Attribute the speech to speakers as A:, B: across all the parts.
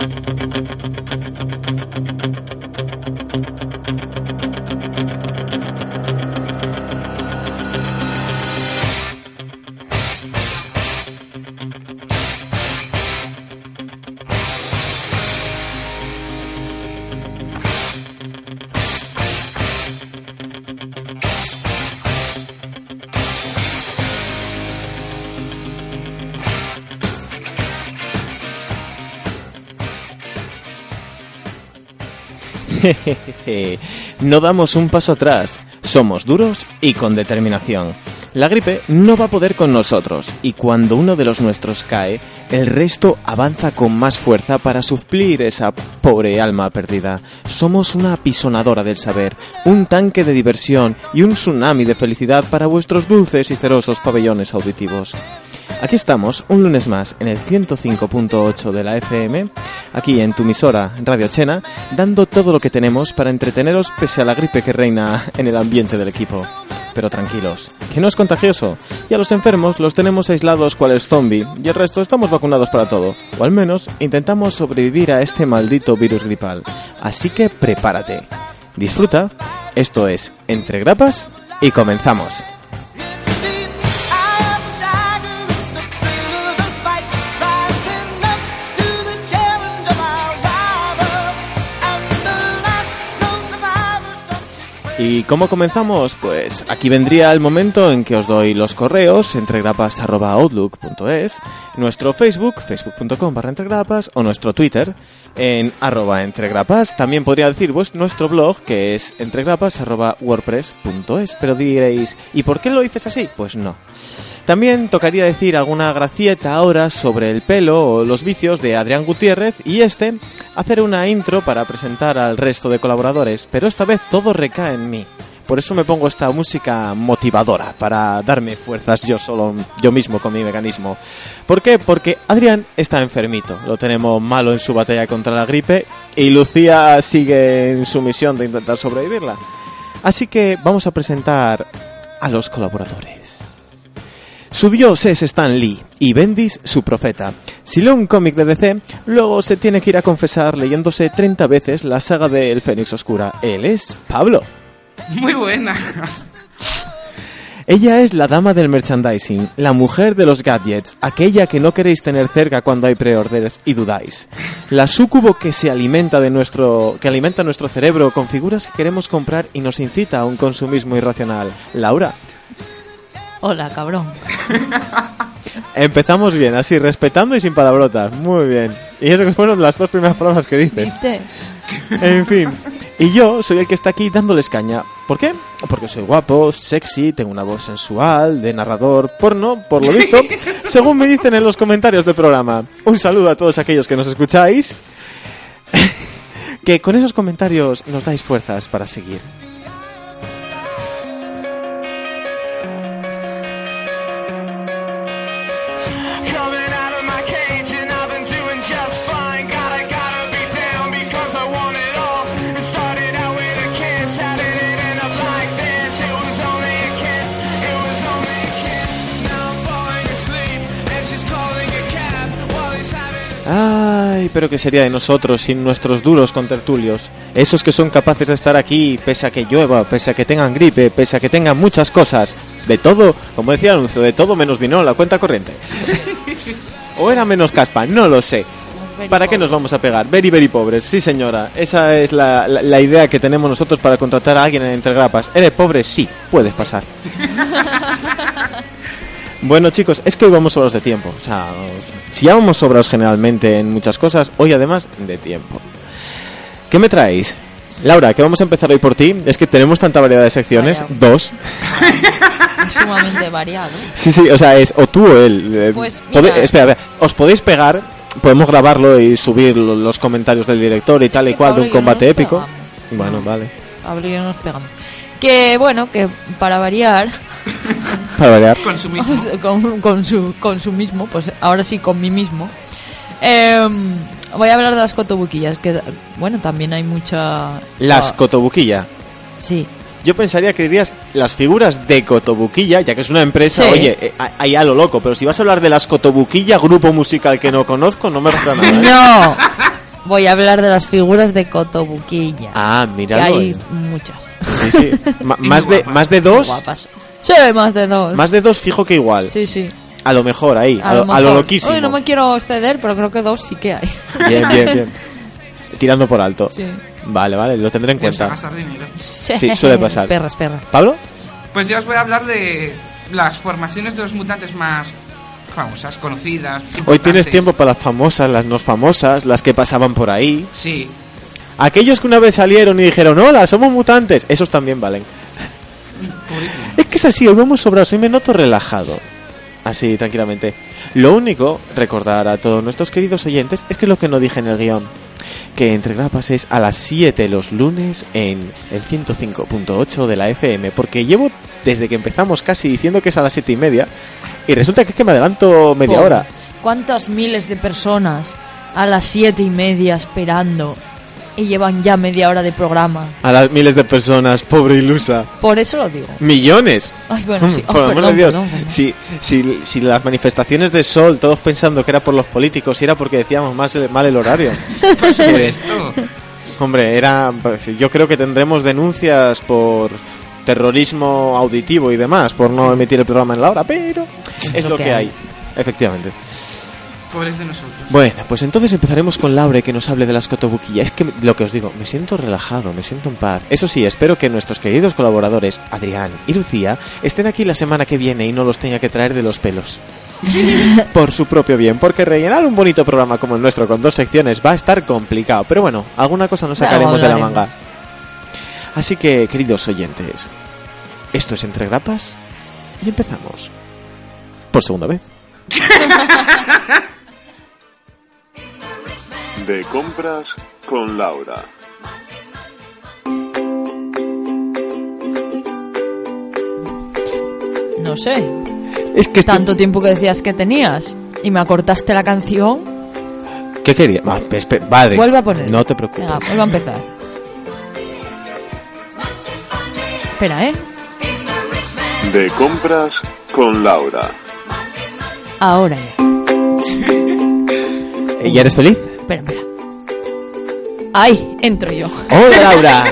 A: thank
B: no damos un paso atrás, somos duros y con determinación. La gripe no va a poder con nosotros y cuando uno de los nuestros cae, el resto avanza con más fuerza para suplir esa pobre alma perdida. Somos una apisonadora del saber, un tanque de diversión y un tsunami de felicidad para vuestros dulces y cerosos pabellones auditivos. Aquí estamos, un lunes más, en el 105.8 de la FM, aquí en tu emisora Radio Chena, dando todo lo que tenemos para entreteneros pese a la gripe que reina en el ambiente del equipo. Pero tranquilos, que no es contagioso, y a los enfermos los tenemos aislados cual zombie, y el resto estamos vacunados para todo, o al menos intentamos sobrevivir a este maldito virus gripal. Así que prepárate, disfruta, esto es Entre Grapas, y comenzamos. ¿Y cómo comenzamos? Pues aquí vendría el momento en que os doy los correos entregrapas.outlook.es, nuestro Facebook, facebook.com barra entregrapas, o nuestro Twitter en arroba entregrapas. También podría decir pues, nuestro blog que es entregrapas.wordpress.es. Pero diréis, ¿y por qué lo dices así? Pues no. También tocaría decir alguna gracieta ahora sobre el pelo o los vicios de Adrián Gutiérrez y este hacer una intro para presentar al resto de colaboradores, pero esta vez todo recae en mí. Por eso me pongo esta música motivadora, para darme fuerzas yo solo, yo mismo con mi mecanismo. ¿Por qué? Porque Adrián está enfermito, lo tenemos malo en su batalla contra la gripe y Lucía sigue en su misión de intentar sobrevivirla. Así que vamos a presentar a los colaboradores. Su dios es Stan Lee y Bendis su profeta. Si lee un cómic de DC, luego se tiene que ir a confesar leyéndose 30 veces la saga de El Fénix Oscura. Él es Pablo.
C: Muy buena.
B: Ella es la dama del merchandising, la mujer de los gadgets, aquella que no queréis tener cerca cuando hay preorders y dudáis. La súcubo que se alimenta de nuestro que alimenta nuestro cerebro con figuras que queremos comprar y nos incita a un consumismo irracional. Laura,
D: Hola, cabrón.
B: Empezamos bien, así, respetando y sin palabrotas. Muy bien. Y eso que fueron las dos primeras palabras que dices.
D: ¿Viste?
B: En fin. Y yo soy el que está aquí dándoles caña. ¿Por qué? Porque soy guapo, sexy, tengo una voz sensual, de narrador porno, por lo visto, según me dicen en los comentarios del programa. Un saludo a todos aquellos que nos escucháis. que con esos comentarios nos dais fuerzas para seguir. Ay, pero ¿qué sería de nosotros sin nuestros duros contertulios? Esos que son capaces de estar aquí pese a que llueva, pese a que tengan gripe, pese a que tengan muchas cosas. De todo, como decía el anuncio, de todo menos dinero la cuenta corriente. o era menos caspa, no lo sé. ¿Para qué nos vamos a pegar? Very, very pobres, sí señora. Esa es la, la, idea que tenemos nosotros para contratar a alguien en Entregrapas. ¿Eres pobre? Sí, puedes pasar. Bueno chicos, es que hoy vamos sobrados de tiempo. O sea, si ya vamos sobrados generalmente en muchas cosas, hoy además de tiempo. ¿Qué me traéis? Laura, que vamos a empezar hoy por ti. Es que tenemos tanta variedad de secciones. Dos.
D: Es sumamente variado.
B: Sí, sí, o sea, es o tú o él.
D: Pues,
B: espera, os podéis pegar podemos grabarlo y subir lo- los comentarios del director y tal y cual de un combate épico.
D: pegamos.
B: Bueno, vale.
D: Pablo y yo nos pegamos. Que bueno, que para variar,
B: Para variar.
C: Con su mismo.
D: con, con su, con su mismo, pues ahora sí con mí mismo. Em, voy a hablar de las cotobuquillas, que bueno, también hay mucha...
B: Las
D: Ah,
B: Cotobuquilla.
D: Sí,
B: Yo pensaría que dirías las figuras de Cotobuquilla, ya que es una empresa,
D: Sí.
B: oye, eh, ahí a lo loco, pero si vas a hablar de las Cotobuquilla, grupo musical que no conozco, no me pasa nada. ¿eh?
D: No, voy a hablar de las figuras de cotobuquilla.
B: Ah, mira.
D: hay muchas.
B: Sí, sí. Más, de, más de dos,
D: Guapas. Sí, más de dos.
B: más de dos fijo que igual.
D: Sí, sí.
B: A lo mejor ahí, a,
D: A
B: lo,
D: lo,
B: a lo
D: mejor.
B: loquísimo.
D: Uy, no me quiero exceder, pero creo que dos sí que hay.
B: Bien, bien, bien. Tirando por alto.
D: Sí.
B: Vale, vale, lo tendré en
C: Piensa
B: cuenta.
C: gastar dinero.
B: Sí, suele pasar.
D: Perras, perras.
B: ¿Pablo?
C: Pues yo os voy a hablar de las formaciones de los mutantes más famosas, conocidas.
B: Hoy tienes tiempo para las famosas, las no famosas, las que pasaban por ahí.
C: Sí.
B: Aquellos que una vez salieron y dijeron, hola, somos mutantes, esos también valen. Es que es así, hoy vamos sobrados y me noto relajado. Así, tranquilamente. Lo único, recordar a todos nuestros queridos oyentes, es que lo que no dije en el guion, que entre grapas es a las 7 los lunes en el 105.8 de la FM, porque llevo desde que empezamos casi diciendo que es a las 7 y media, y resulta que es que me adelanto media hora.
D: ¿Cuántas miles de personas a las siete y media esperando y llevan ya media hora de programa?
B: A las miles de personas, pobre ilusa.
D: Por eso lo digo.
B: Millones.
D: Ay, bueno, sí. Oh,
B: Por amor
D: perdón,
B: de Dios.
D: perdón, perdón.
B: Si, si, si las manifestaciones de sol, todos pensando que era por los políticos, y era porque decíamos más el- mal el horario.
C: Por supuesto.
B: Hombre, era. pues, Yo creo que tendremos denuncias por terrorismo auditivo y demás, por no emitir el programa en la hora, pero es lo que hay. Efectivamente.
C: Pobres de nosotros.
B: Bueno, pues entonces empezaremos con Laure que nos hable de las cotobuquillas. Es que lo que os digo, me siento relajado, me siento en paz. Eso sí, espero que nuestros queridos colaboradores, Adrián y Lucía, estén aquí la semana que viene y no los tenga que traer de los pelos. Por su propio bien, porque rellenar un bonito programa como el nuestro con dos secciones va a estar complicado. Pero bueno, alguna cosa nos sacaremos de la manga. Así que, queridos oyentes, esto es Entre Grapas y empezamos. Por segunda vez.
E: De compras con Laura.
D: No sé.
B: Es que estoy-
D: Tanto tiempo que decías que tenías y me acortaste la canción.
B: ¿Qué quería? Va, espe- espe- vale.
D: Vuelve a poner.
B: No te preocupes.
D: Venga, vuelve a empezar. Espera, ¿eh?
E: De compras con Laura.
D: Ahora ya.
B: ¿Y ya eres feliz?
D: Espera, espera. ¡Ay! Entro yo.
B: Hola Laura.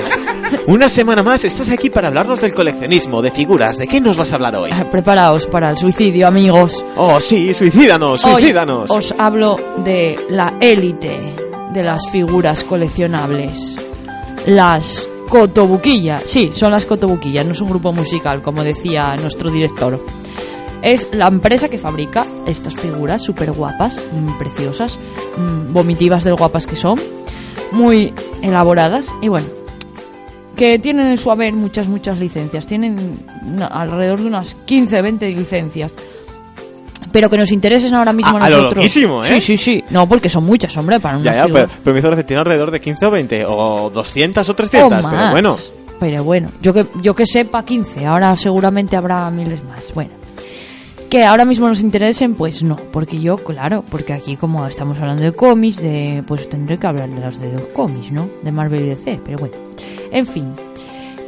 B: Una semana más estás aquí para hablarnos del coleccionismo, de figuras. ¿De qué nos vas a hablar hoy?
D: Ah, Preparaos para el suicidio, amigos.
B: Oh, sí, suicídanos,
D: Hoy
B: suicídanos.
D: os hablo de la élite de las figuras coleccionables. Las cotobuquillas. Sí, son las cotobuquillas, no es un grupo musical, como decía nuestro director. Es la empresa que fabrica estas figuras súper guapas, mm, preciosas, mm, vomitivas del guapas que son, muy elaboradas y bueno, que tienen en su haber muchas, muchas licencias. Tienen alrededor de unas 15, 20 licencias. Pero que nos interesen ahora mismo
B: A- a lo
D: nosotros.
B: loquísimo, ¿eh?
D: Sí, sí, sí. No, porque son muchas, hombre, para una
B: ya, ya, pero, pero me hizo tiene alrededor de 15 o 20, o 200 o 300,
D: O
B: pero bueno.
D: Pero bueno, yo que, yo que sepa 15, ahora seguramente habrá miles más. Bueno, que ahora mismo nos interesen, pues no, porque yo, claro, porque aquí como estamos hablando de cómics, de, pues tendré que hablar de los de los cómics, ¿no? De Marvel y DC, pero bueno. En fin,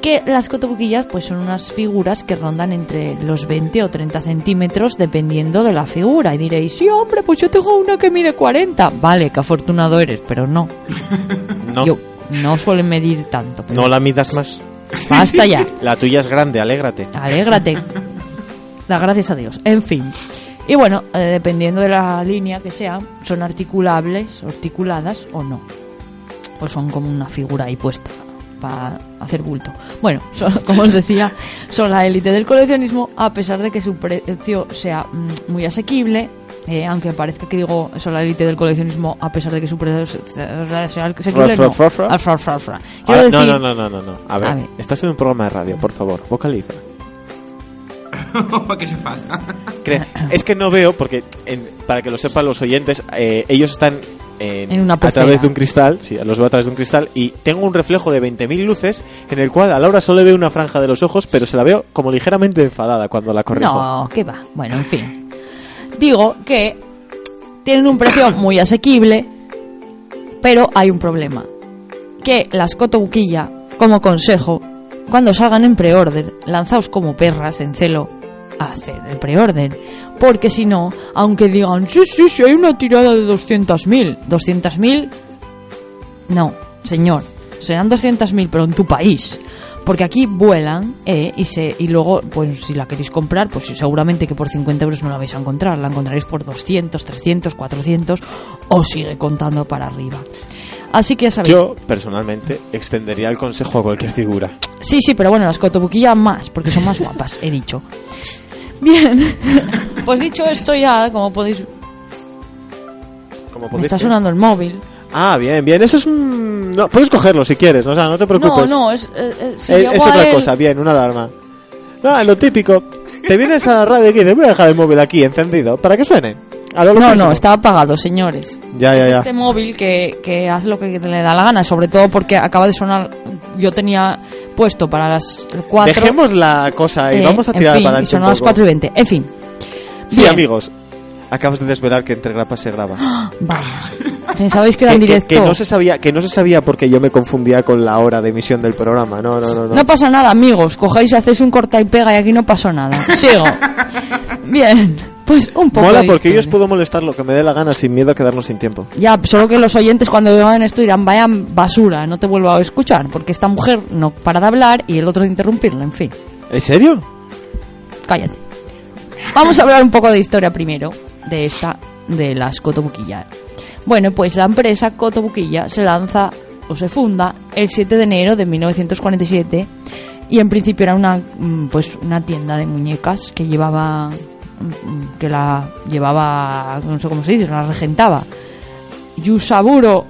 D: que las cotobuquillas pues son unas figuras que rondan entre los 20 o 30 centímetros dependiendo de la figura. Y diréis, sí, hombre, pues yo tengo una que mide 40. Vale, qué afortunado eres, pero no.
B: No,
D: Yo no suelen medir tanto. pero
B: no la midas más.
D: Basta ya.
B: La tuya es grande, alégrate.
D: Alégrate. Da gracias a Dios. En fin. Y bueno, eh, dependiendo de la línea que sea, son articulables, articuladas o no. Pues son como una figura ahí puesta para hacer bulto. Bueno, son- como os decía, son la élite del coleccionismo, a pesar de que su precio sea mm, muy asequible. eh, aunque parezca que digo son la élite del coleccionismo a pesar de que su precio sea asequible, no. decir-
B: no, no, no, no, no. A ver,
D: A ver.
B: estás en un programa de radio, por favor, vocaliza.
C: ¿Qué se
B: es que no veo, porque en- para que lo sepan los oyentes, eh, ellos están en,
D: En una
B: a través de un cristal, sí, los veo a través de un cristal, y tengo un reflejo de 20.000 luces en el cual a Laura solo le veo una franja de los ojos, pero se la veo como ligeramente enfadada cuando la corrijo.
D: No, ¿qué va? Bueno, en fin. Digo que tienen un precio muy asequible, pero hay un problema. Que las cotobuquilla, como consejo, cuando salgan en pre-order, lanzaos como perras en celo a hacer el pre-order. Porque si no, aunque digan, sí, sí, sí, hay una tirada de 200.000, 200.000, no, señor, serán 200.000, pero en tu país. Porque aquí vuelan eh, y, se, y luego, pues si la queréis comprar, pues seguramente que por 50 euros no la vais a encontrar. La encontraréis por 200, 300, 400 o sigue contando para arriba. Así que ya sabéis.
B: Yo, personalmente, extendería el consejo a cualquier figura.
D: Sí, sí, pero bueno, las cotobuquillas más, porque son más guapas, he dicho. Bien, pues dicho esto ya, como podéis...
B: Como
D: Me
B: podéis
D: está
B: ver.
D: sonando el móvil.
B: Ah, bien, bien. Eso es un... No, puedes cogerlo si quieres, o sea, no te
D: No,
B: preocupes.
D: no, es... eh, eh, si
B: es, otra
D: él-
B: cosa, bien, una alarma. No, lo típico. Te vienes a la radio y dices, voy a dejar el móvil aquí encendido para que suene. A lo
D: No, no, está apagado, señores.
B: Ya, ya,
D: es
B: ya.
D: este móvil que, que hace lo que le da la gana, sobre todo porque acaba de sonar. Yo tenía puesto para las 4.
B: Dejemos la cosa y vamos a tirar
D: en fin,
B: para adelante
D: a las
B: poco.
D: 4 y 20. En fin.
B: Sí,
D: Bien.
B: amigos. Acabas de desvelar que entre grapas se graba.
D: Pensabais que era
B: que,
D: en
B: que-
D: directo.
B: que no se sabía, que no se sabía porque yo me confundía con la hora de emisión del programa. No, no, no, no.
D: No pasa nada, amigos. Cogéis y hacéis un corta y pega y aquí no pasó nada. Sigo. Bien. Pues un poco
B: Mola porque yo os puedo molestar lo que me dé la gana sin miedo a quedarnos sin tiempo.
D: Ya, solo que los oyentes cuando vean esto dirán, vaya basura, no te vuelvo a escuchar, porque esta mujer no para de hablar y el otro de interrumpirla, en fin.
B: ¿En serio?
D: Cállate. Vamos a hablar un poco de historia primero, de esta, de las Cotobuquilla. Bueno, pues la empresa Cotobuquilla se lanza o se funda el 7 de enero de 1947 y en principio era una, mm, pues, una tienda de muñecas que llevaba, que la llevaba, no sé cómo se dice, la regentaba Yusaburo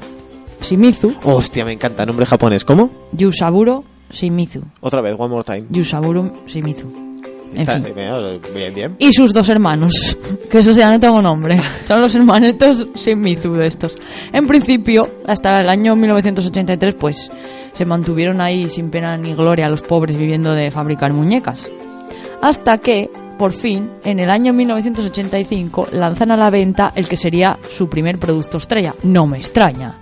D: Shimizu.
B: Hostia, me encanta. Nombre japonés. ¿Cómo?
D: Yusaburo Shimizu.
B: Otra vez, one more time.
D: Yusaburo Shimizu. En
B: Está-
D: fin.
B: eh, Bien, bien.
D: Y sus dos hermanos, que eso ya no tengo nombre. Son los hermanetos Shimizu de estos. En principio, hasta el año 1983, pues se mantuvieron ahí sin pena ni gloria los pobres viviendo de fabricar muñecas. Hasta que, por fin, en el año 1985, lanzan a la venta el que sería su primer producto estrella. No me extraña.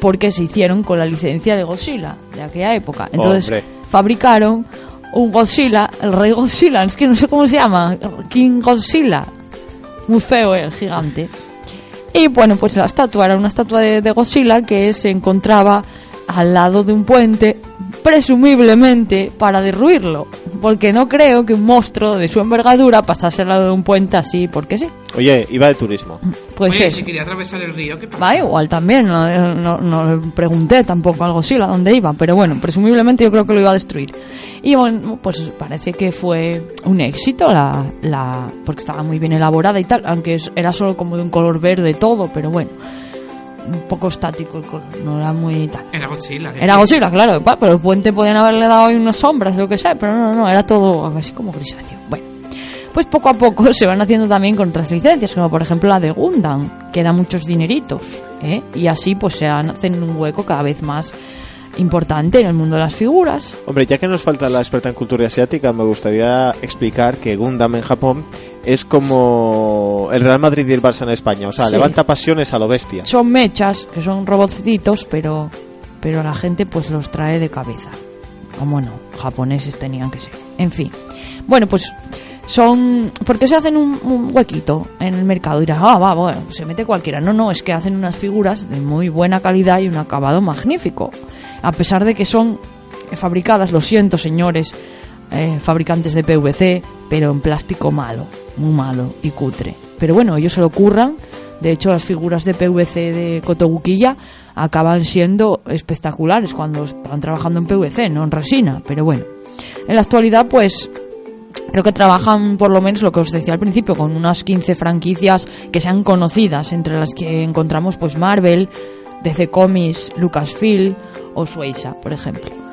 D: Porque se hicieron con la licencia de Godzilla de aquella época. Entonces,
B: Hombre.
D: fabricaron un Godzilla, el rey Godzilla, es que no sé cómo se llama, King Godzilla. Muy feo el gigante. Y bueno, pues la estatua era una estatua de, de Godzilla que se encontraba al lado de un puente, presumiblemente para derruirlo. Porque no creo que un monstruo de su envergadura pasase al lado de un puente así, porque sí.
B: Oye, iba de turismo.
D: Pues
C: Oye, si quería atravesar el río, ¿qué pasa?
D: Va igual también, no, no, no le pregunté tampoco al Godzilla dónde iba, pero bueno, presumiblemente yo creo que lo iba a destruir. Y bueno, pues parece que fue un éxito, la, la, porque estaba muy bien elaborada y tal, aunque era solo como de un color verde todo, pero bueno, un poco estático el color, no era muy tal.
C: Era Godzilla. ¿qué
D: Era? Godzilla, claro, pero el puente podían haberle dado ahí unas sombras o lo que sea, pero no, no, no, era todo así como grisáceo. Bueno, pues poco a poco se van haciendo también con otras licencias, como por ejemplo la de Gundam, que da muchos dineritos, ¿eh? y así pues se hacen un hueco cada vez más importante en el mundo de las figuras.
B: Hombre, ya que nos falta la experta en cultura asiática, me gustaría explicar que Gundam en Japón es como el Real Madrid y el Barça en España. O sea,
D: Sí.
B: levanta pasiones a lo bestia.
D: Son mechas, que son robotcitos, pero, pero la gente pues los trae de cabeza. ¿Cómo no? Japoneses tenían que ser. En fin. Bueno, pues son... ¿Por qué se hacen un, un huequito en el mercado? Dirás, ah, va, bueno, se mete cualquiera. No, no, es que hacen unas figuras de muy buena calidad y un acabado magnífico. A pesar de que son fabricadas, lo siento señores, eh, fabricantes de PVC, pero en plástico malo, muy malo y cutre. Pero bueno, ellos se lo curran. De hecho, las figuras de PVC de Kotobukiya acaban siendo espectaculares cuando están trabajando en PVC, no en resina. Pero bueno, en la actualidad, pues creo que trabajan por lo menos lo que os decía al principio con unas 15 franquicias que sean conocidas entre las que encontramos pues Marvel, DC Comics, Lucasfilm o Shueisha, por ejemplo.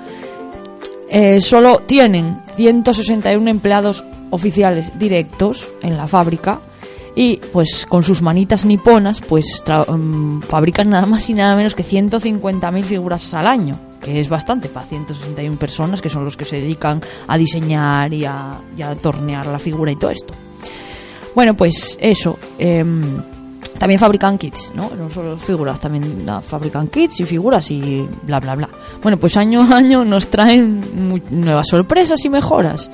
D: Eh, solo tienen 161 empleados oficiales directos en la fábrica y pues con sus manitas niponas pues mm, fabrican nada más y nada menos que 150.000 figuras al año que es bastante para 161 personas que son los que se dedican a diseñar y a, y a tornear la figura y todo esto. Bueno pues eso em, también fabrican kits, ¿no? No solo figuras, también da- fabrican kits y figuras y bla, bla, bla. Bueno, pues año a año nos traen nuevas sorpresas y mejoras.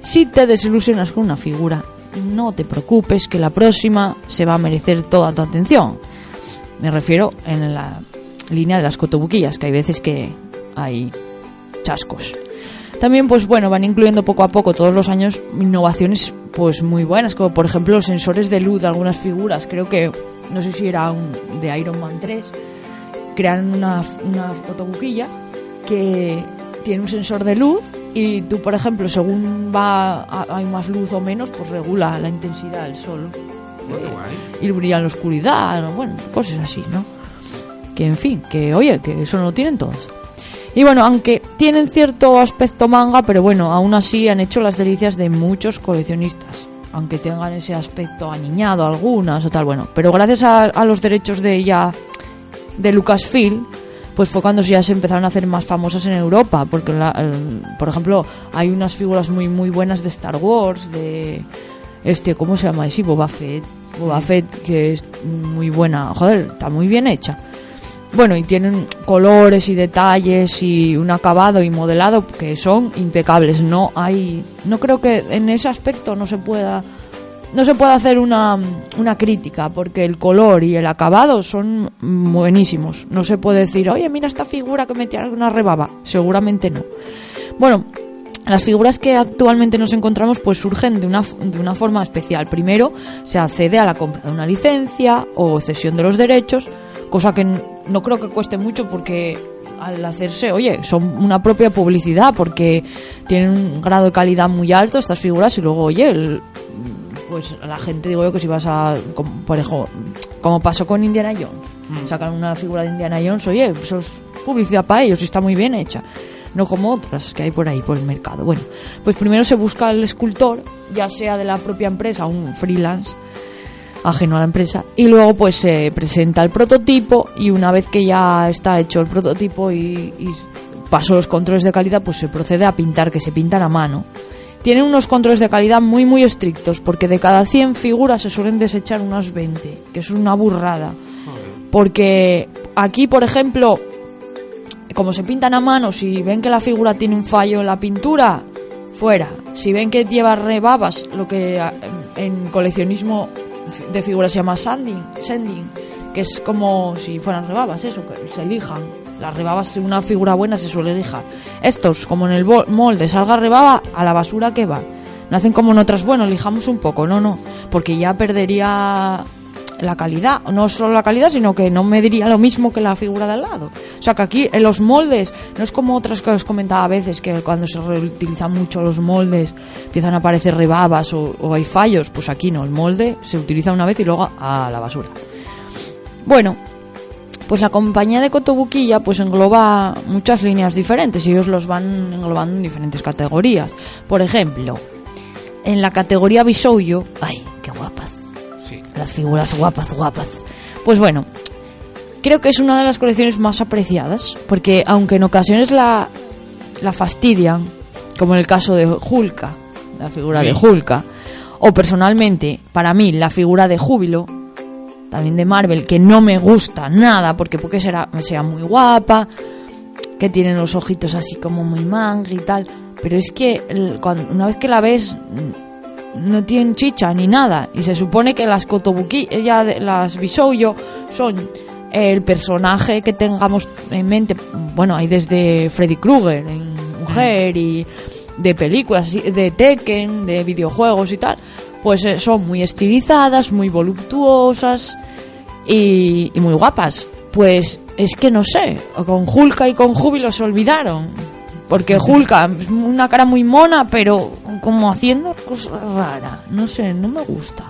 D: Si te desilusionas con una figura, no te preocupes que la próxima se va a merecer toda tu atención. Me refiero en la línea de las cotobuquillas, que hay veces que hay chascos. También, pues bueno, van incluyendo poco a poco todos los años innovaciones pues muy buenas, como por ejemplo los sensores de luz de algunas figuras. Creo que, no sé si era un, de Iron Man 3, crearon una, una fotobuquilla que tiene un sensor de luz y tú, por ejemplo, según va a- hay más luz o menos, pues regula la intensidad del sol.
C: Muy
D: Eh,
C: guay.
D: y brilla en la oscuridad, ¿no? bueno, cosas así, ¿no? Que en fin, que oye, que eso no lo tienen todos. Y bueno, aunque tienen cierto aspecto manga, pero bueno, aún así han hecho las delicias de muchos coleccionistas. Aunque tengan ese aspecto aniñado algunas o tal, bueno. Pero gracias a, a los derechos de ya de Lucasfilm, pues fue cuando ya se empezaron a hacer más famosas en Europa. Porque, la- el- por ejemplo, hay unas figuras muy muy buenas de Star Wars, de este, ¿cómo se llama? Sí, Boba Fett. Boba Fett, que es muy buena. Joder, está muy bien hecha. Bueno, y tienen colores y detalles y un acabado y modelado que son impecables. No hay, no creo que en ese aspecto no se pueda, no se puede hacer una, una crítica porque el color y el acabado son buenísimos. No se puede decir, oye, mira esta figura que me una rebaba. Seguramente no. Bueno, las figuras que actualmente nos encontramos pues surgen de una, de una forma especial. Primero se accede a la compra de una licencia o cesión de los derechos, cosa que no creo que cueste mucho porque al hacerse, oye, son una propia publicidad porque tienen un grado de calidad muy alto estas figuras y luego, oye, el- pues la gente digo yo que si vas a, como, por ejemplo, como pasó con Indiana Jones, sacan una figura de Indiana Jones, oye, eso es publicidad para ellos y está muy bien hecha no como otras que hay por ahí, por el mercado. Bueno, pues primero se busca el escultor, ya sea de la propia empresa, un freelance ajeno a la empresa, y luego pues se presenta el prototipo y una vez que ya está hecho el prototipo y, y pasó los controles de calidad, pues se procede a pintar, que se pintan a mano. Tienen unos controles de calidad muy muy estrictos, porque de cada 100 figuras se suelen desechar unas 20, que es una burrada. Porque aquí, por ejemplo, como se pintan a mano, si ven que la figura tiene un fallo en la pintura, fuera. Si ven que lleva rebabas, lo que a- en coleccionismo de figuras se llama sanding, sanding, que es como si fueran rebabas, eso, que se lijan. Las rebabas una figura buena se suele lijar. Estos, como en el molde salga rebaba, a la basura que va. No hacen como en otras, bueno, lijamos un poco, no, no, porque ya perdería la calidad, no solo la calidad, sino que no me diría lo mismo que la figura de al lado. O sea que aquí en los moldes, no es como otras que os comentaba a veces, que cuando se reutilizan mucho los moldes empiezan a aparecer rebabas o, hay fallos, pues aquí no, el molde se utiliza una vez y luego a la basura. Bueno, pues la compañía de Cotobuquilla pues engloba muchas líneas diferentes y ellos los van englobando en diferentes categorías. Por ejemplo, en la categoría Bisouyo, ay, qué guapas. Las figuras guapas, guapas. Pues bueno, creo que es una de las colecciones más apreciadas, porque aunque en ocasiones la, la fastidian, como en el caso de Hulka, la figura de
C: Sí.
D: Hulka, o personalmente, para mí, la figura de Júbilo, también de Marvel, que no me gusta nada, porque porque será, sea muy guapa, que tienen los ojitos así como muy manga y tal, pero es que el- cuando, una vez que la ves no tienen chicha ni nada y se supone que las Kotobuki, ella las Bisouyo son el personaje que tengamos en mente, bueno, hay desde Freddy Krueger en mujer y de películas, de Tekken, de videojuegos y tal, pues eh, son muy estilizadas, muy voluptuosas y, y muy guapas. Pues es que no sé, con Hulka y con Júbilo se olvidaron. Porque Hulka, es una cara muy mona, pero como haciendo cosas raras. No sé, no me gusta.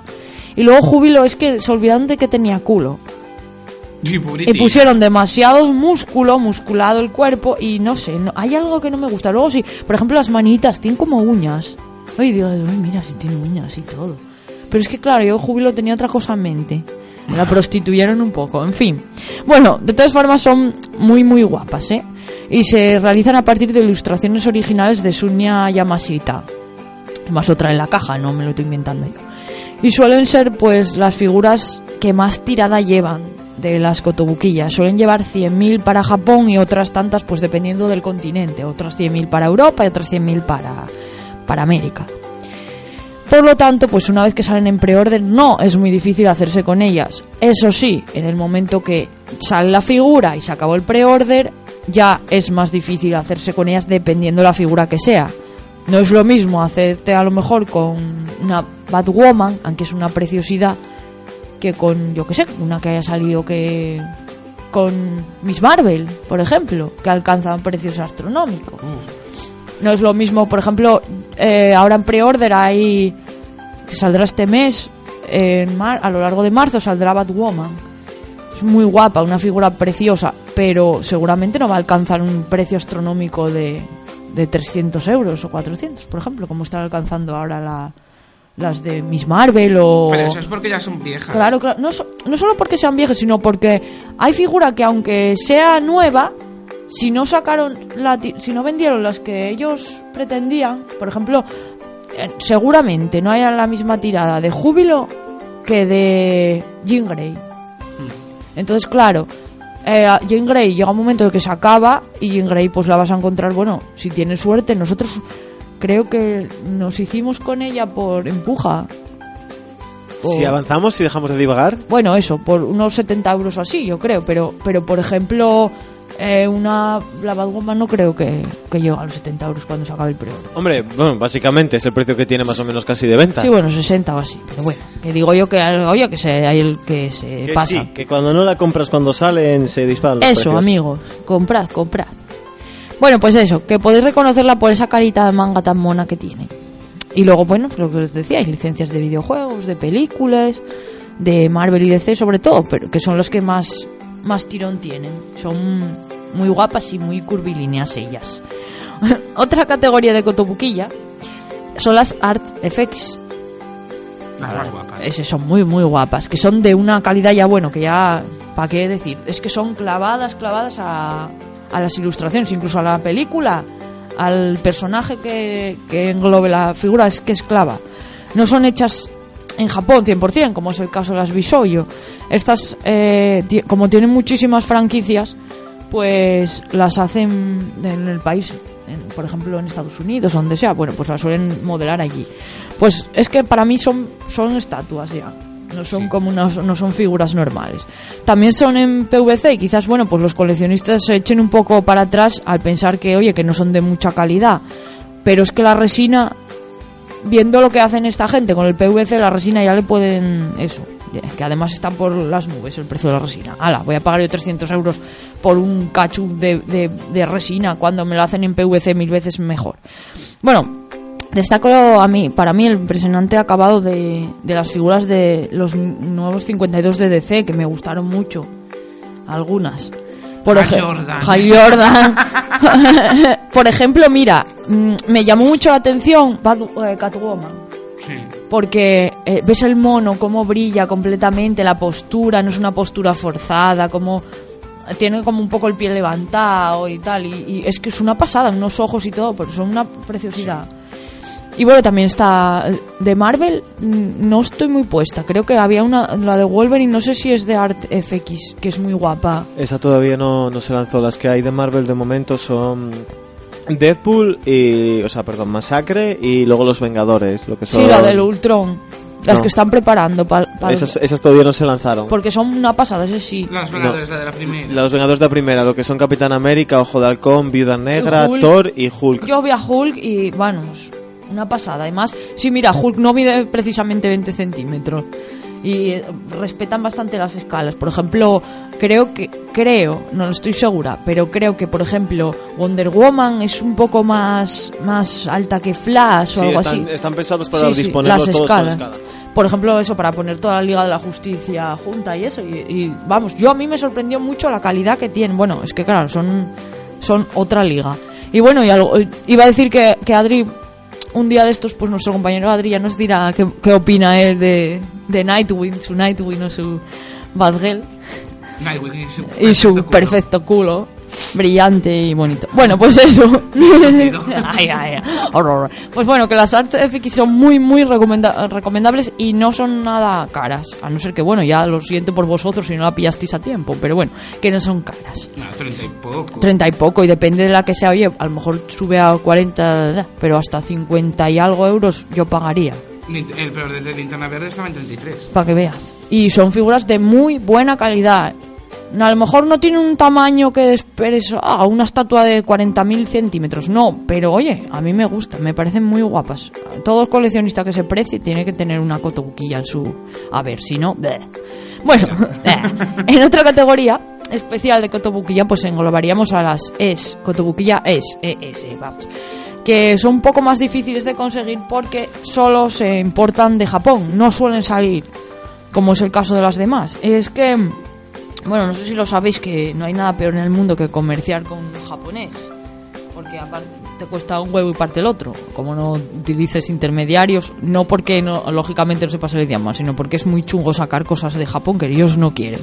D: Y luego Júbilo es que se olvidaron de que tenía culo.
C: Y
D: pusieron demasiado músculo, musculado el cuerpo y no sé, no- hay algo que no me gusta. Luego sí, por ejemplo las manitas tienen como uñas. Ay, digo, ay, mira, si tiene uñas y todo. Pero es que, claro, yo Júbilo tenía otra cosa en mente. Me la prostituyeron un poco, en fin. Bueno, de todas formas son muy, muy guapas, ¿eh? Y se realizan a partir de ilustraciones originales de Sunya Yamashita. Más otra en la caja, no me lo estoy inventando yo. Y suelen ser, pues, las figuras que más tirada llevan de las cotobuquillas. Suelen llevar 100.000 para Japón y otras tantas, pues, dependiendo del continente. Otras 100.000 para Europa y otras 100.000 para, para América. Por lo tanto, pues una vez que salen en preorden no es muy difícil hacerse con ellas. Eso sí, en el momento que sale la figura y se acabó el preorder, ya es más difícil hacerse con ellas dependiendo la figura que sea. No es lo mismo hacerte a lo mejor con una Batwoman, aunque es una preciosidad, que con, yo que sé, una que haya salido que con Miss Marvel, por ejemplo, que alcanzan precios astronómicos. No es lo mismo, por ejemplo, eh, ahora en pre-order hay. que saldrá este mes, en mar, a lo largo de marzo saldrá Batwoman. Es muy guapa, una figura preciosa, pero seguramente no va a alcanzar un precio astronómico de, de 300 euros o 400, por ejemplo, como están alcanzando ahora la- las de Miss Marvel o.
C: Pero eso es porque ya son viejas.
D: Claro, claro. No, no solo porque sean viejas, sino porque hay figura que aunque sea nueva, si no sacaron la si no vendieron las que ellos pretendían, por ejemplo, eh, seguramente no haya la misma tirada de Júbilo que de Jean Grey. Entonces, claro, eh, Jean Grey llega un momento en que se acaba y Jean Grey pues la vas a encontrar, bueno, si tienes suerte, nosotros creo que nos hicimos con ella por empuja.
B: Si avanzamos y dejamos de divagar,
D: bueno, eso, por unos 70 euros o así, yo creo. Pero, pero por ejemplo, eh, una la Batwoman no creo que, que llegue a los 70 euros cuando se acabe el pre
B: hombre, bueno, básicamente es el precio que tiene más o menos casi de venta.
D: Sí, bueno, 60 o así. Pero bueno, que digo yo que, oye, que se, hay el que se
B: que
D: pasa.
B: sí, que cuando no la compras cuando salen se disparan los
D: Eso,
B: precios.
D: amigos, comprad, comprad. Bueno, pues eso, que podéis reconocerla por esa carita de manga tan mona que tiene. Y luego, bueno, lo que os decía, hay licencias de videojuegos, de películas, de Marvel y DC sobre todo, pero que son los que más, más tirón tienen. Son muy guapas y muy curvilíneas ellas. Otra categoría de cotobuquilla son las Art Effects.
C: Las más guapas.
D: Ese son muy, muy guapas. Que son de una calidad ya, bueno, que ya. ¿Para qué decir? Es que son clavadas, clavadas a, a las ilustraciones, incluso a la película, al personaje que, que englobe la figura, es que es clava. No son hechas en Japón 100%, como es el caso de las Bisoyo. Estas, eh, como tienen muchísimas franquicias, pues las hacen en el país, en- por ejemplo en Estados Unidos, donde sea, bueno, pues las suelen modelar allí. Pues es que para mí son, son estatuas ya. No son como unas, no son figuras normales. También son en PVC y quizás, bueno, pues los coleccionistas se echen un poco para atrás al pensar que, oye, que no son de mucha calidad. Pero es que la resina, viendo lo que hacen esta gente con el PVC, la resina ya le pueden, eso, que además está por las nubes el precio de la resina. Ala, voy a pagar yo 300 euros por un cachu de, de, de resina cuando me lo hacen en PVC mil veces mejor. Bueno, destaco a mí, para mí el impresionante acabado de, de las figuras de los nuevos 52 de DC que me gustaron mucho. Algunas. Por
C: Hal
D: ej-
C: Jordan.
D: Jordan. Por ejemplo, mira, mm, me llamó mucho la atención eh, Catwoman.
C: Sí.
D: Porque eh, ves el mono, cómo brilla completamente, la postura, no es una postura forzada, como tiene como un poco el pie levantado y tal. Y, y es que es una pasada, unos ojos y todo, pero son una preciosidad. Y bueno, también está de Marvel, mm, no estoy muy puesta. Creo que había una, la de Wolverine, no sé si es de Art FX, que es muy guapa.
B: Esa todavía no, no se lanzó. Las que hay de Marvel de momento son Deadpool y, o sea, perdón, Masacre y luego Los Vengadores, lo que son
D: Sí, la del Ultron, las
B: No.
D: que están preparando para...
B: esas, esas todavía no se lanzaron.
D: Porque son una pasada, ese sí.
C: Los Vengadores, la de la primera.
B: Los Vengadores de la primera, lo que son Capitán América, Ojo de Halcón, Viuda Negra,
D: Hulk.
B: Thor y Hulk.
D: Yo vi a Hulk y, vamos, una pasada. Además, sí, mira, Hulk no mide precisamente 20 centímetros. Y eh, respetan bastante las escalas. Por ejemplo, creo que, creo, no estoy segura, pero creo que, por ejemplo, Wonder Woman es un poco más, más alta que Flash o
B: Sí,
D: algo
B: están,
D: así.
B: están pensados para
D: Sí, las
B: todos con
D: escalas.
B: escala.
D: Por ejemplo, eso, para poner toda la Liga de la Justicia junta y eso. Y, y, vamos, yo a mí me sorprendió mucho la calidad que tienen. Bueno, es que claro, son, son otra liga. Y bueno, y algo- iba a decir que, que Adri un día de estos, pues nuestro compañero Adri ya nos dirá qué, qué opina él de, de Nightwing, su Nightwing o su Batgirl
C: Nightwing y su,
D: y su
C: culo.
D: perfecto culo brillante y bonito. Bueno, pues eso. Ay, ay, ay. Horror. Pues bueno, que las artes FX son muy, muy recomenda- recomendables y no son nada caras. A no ser que, bueno, ya lo siento por vosotros si no la pillasteis a tiempo, pero bueno, que no son caras.
C: No, 30 y poco.
D: 30 y poco, y depende de la que sea, oye, a lo mejor sube a 40, pero hasta 50 y algo euros yo pagaría,
C: El peor desde Linterna Verde estaba en 33.
D: para que veas. Y son figuras de muy buena calidad. A lo mejor no tiene un tamaño que esperes, ah, una estatua de 40.000 centímetros, no, pero oye, a mí me gusta, me parecen muy guapas. Todo coleccionista que se precie tiene que tener una cotobuquilla en su... A ver, si no... bleh. Bueno, eh, en otra categoría especial de cotobuquilla, pues englobaríamos a las ES, cotobuquilla ES, ES, vamos que son un poco más difíciles de conseguir porque solo se importan de Japón, no suelen salir como es el caso de las demás. Es que, bueno, no sé si lo sabéis que no hay nada peor en el mundo que comerciar con japonés, porque aparte te cuesta un huevo y parte el otro, como no utilices intermediarios, no porque no, lógicamente no sepas el idioma, sino porque es muy chungo sacar cosas de Japón que ellos no quieren.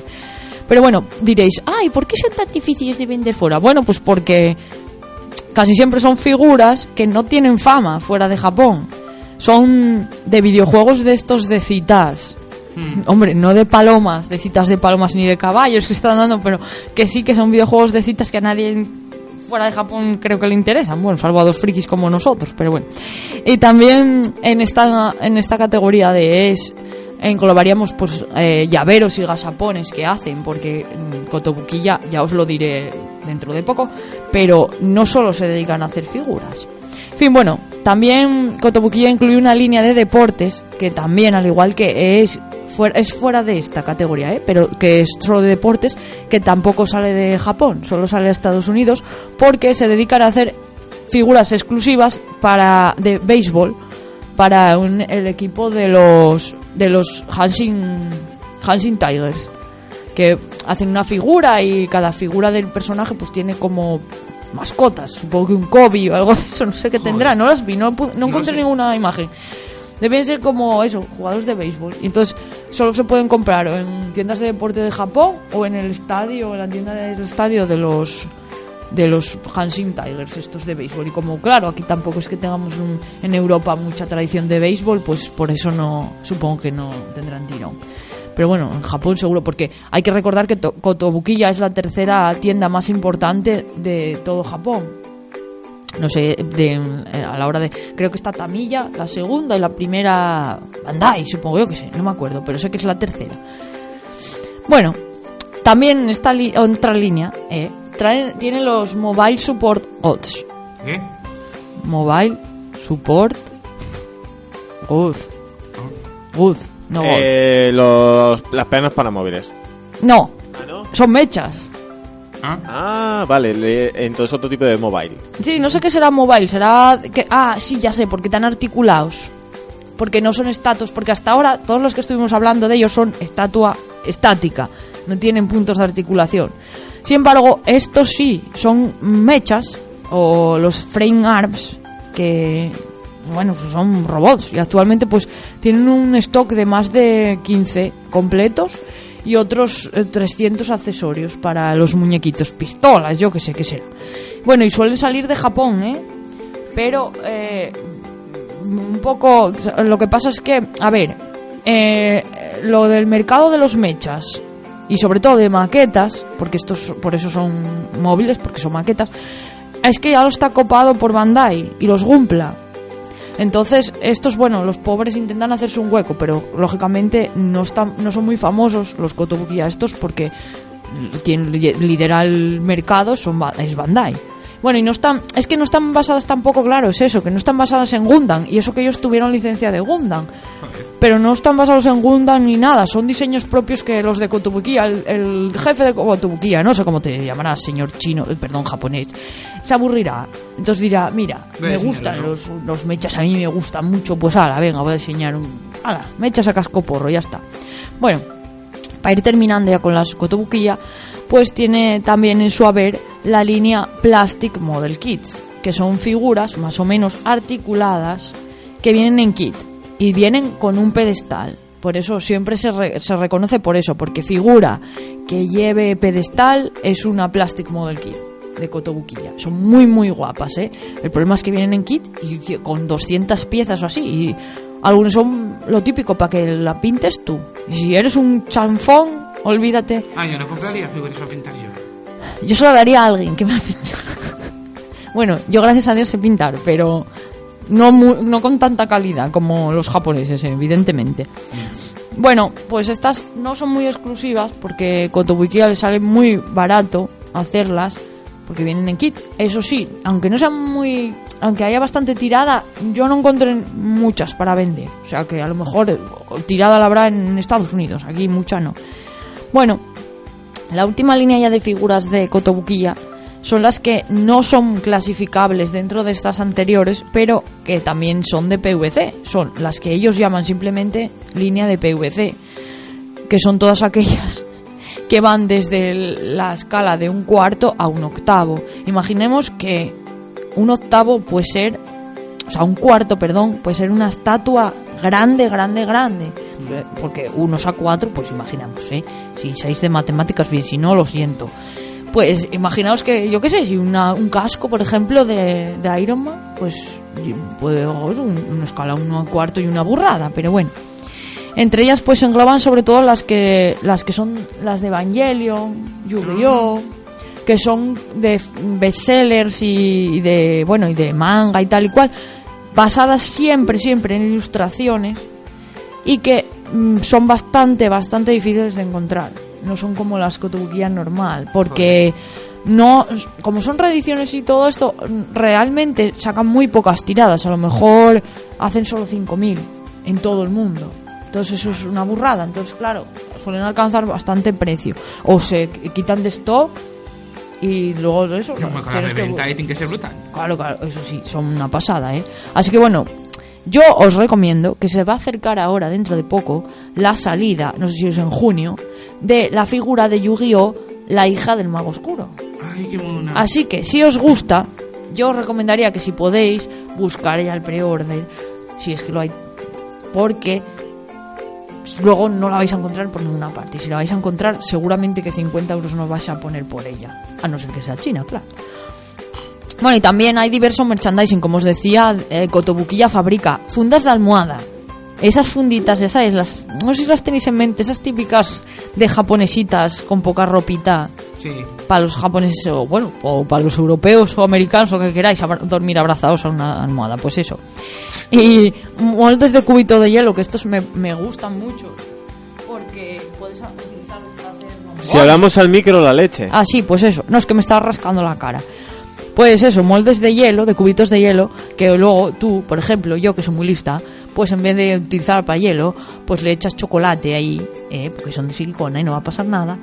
D: Pero bueno, diréis, ay, ¿por qué son tan difíciles de vender fuera? Bueno, pues porque casi siempre son figuras que no tienen fama fuera de Japón. Son de videojuegos de estos de citas.
C: Hmm.
D: Hombre, no de palomas, de citas de palomas ni de caballos que están dando, pero que sí que son videojuegos de citas que a nadie fuera de Japón creo que le interesan. Bueno, salvo a dos frikis como nosotros, pero bueno. Y también en esta, en esta categoría de es englobaríamos pues eh, llaveros y gasapones que hacen porque mm, Kotobuki ya, os lo diré dentro de poco pero no solo se dedican a hacer figuras en fin bueno también Kotobukiya incluye una línea de deportes que también al igual que es fuera, es fuera de esta categoría ¿eh? pero que es solo de deportes que tampoco sale de Japón solo sale de Estados Unidos porque se dedican a hacer figuras exclusivas para de béisbol para un- el equipo de los de los Hanshin Hanshin Tigers que hacen una figura y cada figura del personaje pues tiene como mascotas supongo que un Kobe o algo de eso no sé qué tendrá no las vi no, no
C: No
D: encontré
C: sé.
D: ninguna imagen deben ser como eso jugadores de béisbol y entonces solo se pueden comprar en tiendas de deporte de Japón o en el estadio en la tienda del estadio de los de los Hanshin Tigers, estos de béisbol. Y como, claro, aquí tampoco es que tengamos un- en Europa mucha tradición de béisbol, pues por eso no, supongo que no tendrán tirón. Pero bueno, en Japón seguro, porque hay que recordar que To- Kotobukiya es la tercera tienda más importante de todo Japón. No sé, de, eh, a la hora de. Creo que está Tamiya, la segunda, y la primera Bandai, supongo yo que sé, no me acuerdo, pero sé que es la tercera. Bueno, también en esta li- otra línea, eh, traen, tiene los Mobile Support Goods.
C: ¿Qué?
D: Mobile Support Goods. Goods, no.
B: Eh, los, las penas para móviles.
D: No,
B: ¿Ah, no?
D: son mechas.
C: ¿Ah?
B: Ah, vale, le- entonces otro tipo de mobile.
D: Sí, no sé qué será mobile, será que ah, sí, ya sé, porque están articulados. Porque no son estatus, porque hasta ahora todos los que estuvimos hablando de ellos son estatua estática, no tienen puntos de articulación. Sin embargo, estos sí son mechas o los frame arms que bueno, son robots y actualmente pues tienen un stock de más de 15 completos y otros eh, 300 accesorios para los muñequitos, pistolas, yo que sé qué será. Bueno, y suelen salir de Japón, ¿eh? Pero eh, un poco lo que pasa es que, a ver, eh, lo del mercado de los mechas y sobre todo de maquetas, porque estos por eso son móviles, porque son maquetas, es que ya lo está copado por Bandai y los Gumpla. Entonces, estos, bueno, los pobres intentan hacerse un hueco, pero lógicamente no están, no son muy famosos los Kotobukiya estos porque quien li- lidera el mercado son, es Bandai. Bueno, y no están, es que no están basadas tampoco, claro, es eso, que no están basadas en Gundam, y eso que ellos tuvieron licencia de Gundam. Pero no están basados en Gundam ni nada, son diseños propios que los de Kotobukiya, el, el jefe de Kotobukiya, no sé cómo te llamarás, señor chino, eh, perdón, japonés, se aburrirá. Entonces dirá, mira, me gustan los, los mechas, a mí me gustan mucho, pues ala, venga, voy a diseñar un... Ala, mechas a cascoporro, ya está. Bueno, para ir terminando ya con las Kotobukiya, pues tiene también en su haber la línea Plastic Model Kits, que son figuras más o menos articuladas que vienen en kit y vienen con un pedestal. Por eso siempre se, se reconoce por eso, porque figura que lleve pedestal es una Plastic Model Kit de Cotobuquilla. Son muy, muy guapas, ¿eh? El problema es que vienen en kit y con 200 piezas o así. Y algunos son lo típico para que la pintes tú. Si eres un chanfón, olvídate.
C: Ah, yo no compraría figuras para pintar yo.
D: Yo se lo daría a alguien que me la pintara. bueno, yo gracias a Dios sé pintar, pero no, mu- no con tanta calidad como los japoneses, evidentemente. Bueno, pues estas no son muy exclusivas porque Kotobukiya le sale muy barato hacerlas porque vienen en kit. Eso sí, aunque no sean muy, aunque haya bastante tirada, yo no encontré muchas para vender. O sea que a lo mejor eh, tirada la habrá en Estados Unidos, aquí mucha no. Bueno, la última línea ya de figuras de Kotobukiya son las que no son clasificables dentro de estas anteriores, pero que también son de PVC. Son las que ellos llaman simplemente línea de PVC, que son todas aquellas que van desde la escala de un cuarto a un octavo. Imaginemos que un octavo puede ser, o sea, un cuarto, perdón, puede ser una estatua grande, grande, grande. Porque unos a cuatro, pues imaginamos, ¿eh? Si sabéis de matemáticas, bien, si no, lo siento. Pues imaginaos que, yo qué sé, si una, un casco, por ejemplo, de, Iron Man, pues puede es un- una escala uno a cuarto y una burrada, pero bueno. Entre ellas pues se engloban sobre todo las que las que son las de Evangelion, Yu-Gi-Oh, que son de bestsellers y, y de bueno, y de manga y tal y cual, basadas siempre siempre en ilustraciones y que mm, son bastante bastante difíciles de encontrar. No son como las Kotobukiya normal, porque no como son reediciones y todo esto mm, realmente sacan muy pocas tiradas, a lo mejor hacen solo 5000 en todo el mundo. Entonces eso es una burrada. Entonces, claro, suelen alcanzar bastante precio. O se quitan de stock y luego de eso...
C: Como con la
D: que-
C: reventa, eh, tiene que ser brutal.
D: Claro, claro, eso sí, son una pasada, ¿eh? Así que bueno, yo os recomiendo que se va a acercar ahora, dentro de poco, la salida, no sé si es en junio, de la figura de Yu-Gi-Oh! La hija del mago oscuro.
C: Ay, qué mona.
D: Así que, si os gusta, yo os recomendaría que si podéis, buscar ya el pre-order, si es que lo hay, porque luego no la vais a encontrar por ninguna parte. Y si la vais a encontrar, seguramente que 50 euros no vais a poner por ella, a no ser que sea China, claro. Bueno, y también hay diverso merchandising, como os decía, eh, Cotobuquilla fabrica fundas de almohada. Esas funditas, sabéis, las, no sé si las tenéis en mente, esas típicas de japonesitas con poca ropita
C: Sí.
D: para los japoneses o bueno o para los europeos o americanos o que queráis abra- dormir abrazados a una almohada pues eso y moldes de cubito de hielo que estos me, me gustan mucho porque puedes utilizarlos para hacer
B: Si hablamos al micro, la leche.
D: Ah, sí, pues eso. No, es que me estaba rascando la cara. Pues eso, moldes de hielo, de cubitos de hielo, que luego tú, por ejemplo, yo que soy muy lista, pues en vez de utilizar para hielo, pues le echas chocolate ahí, eh, porque son de silicona y no va a pasar nada,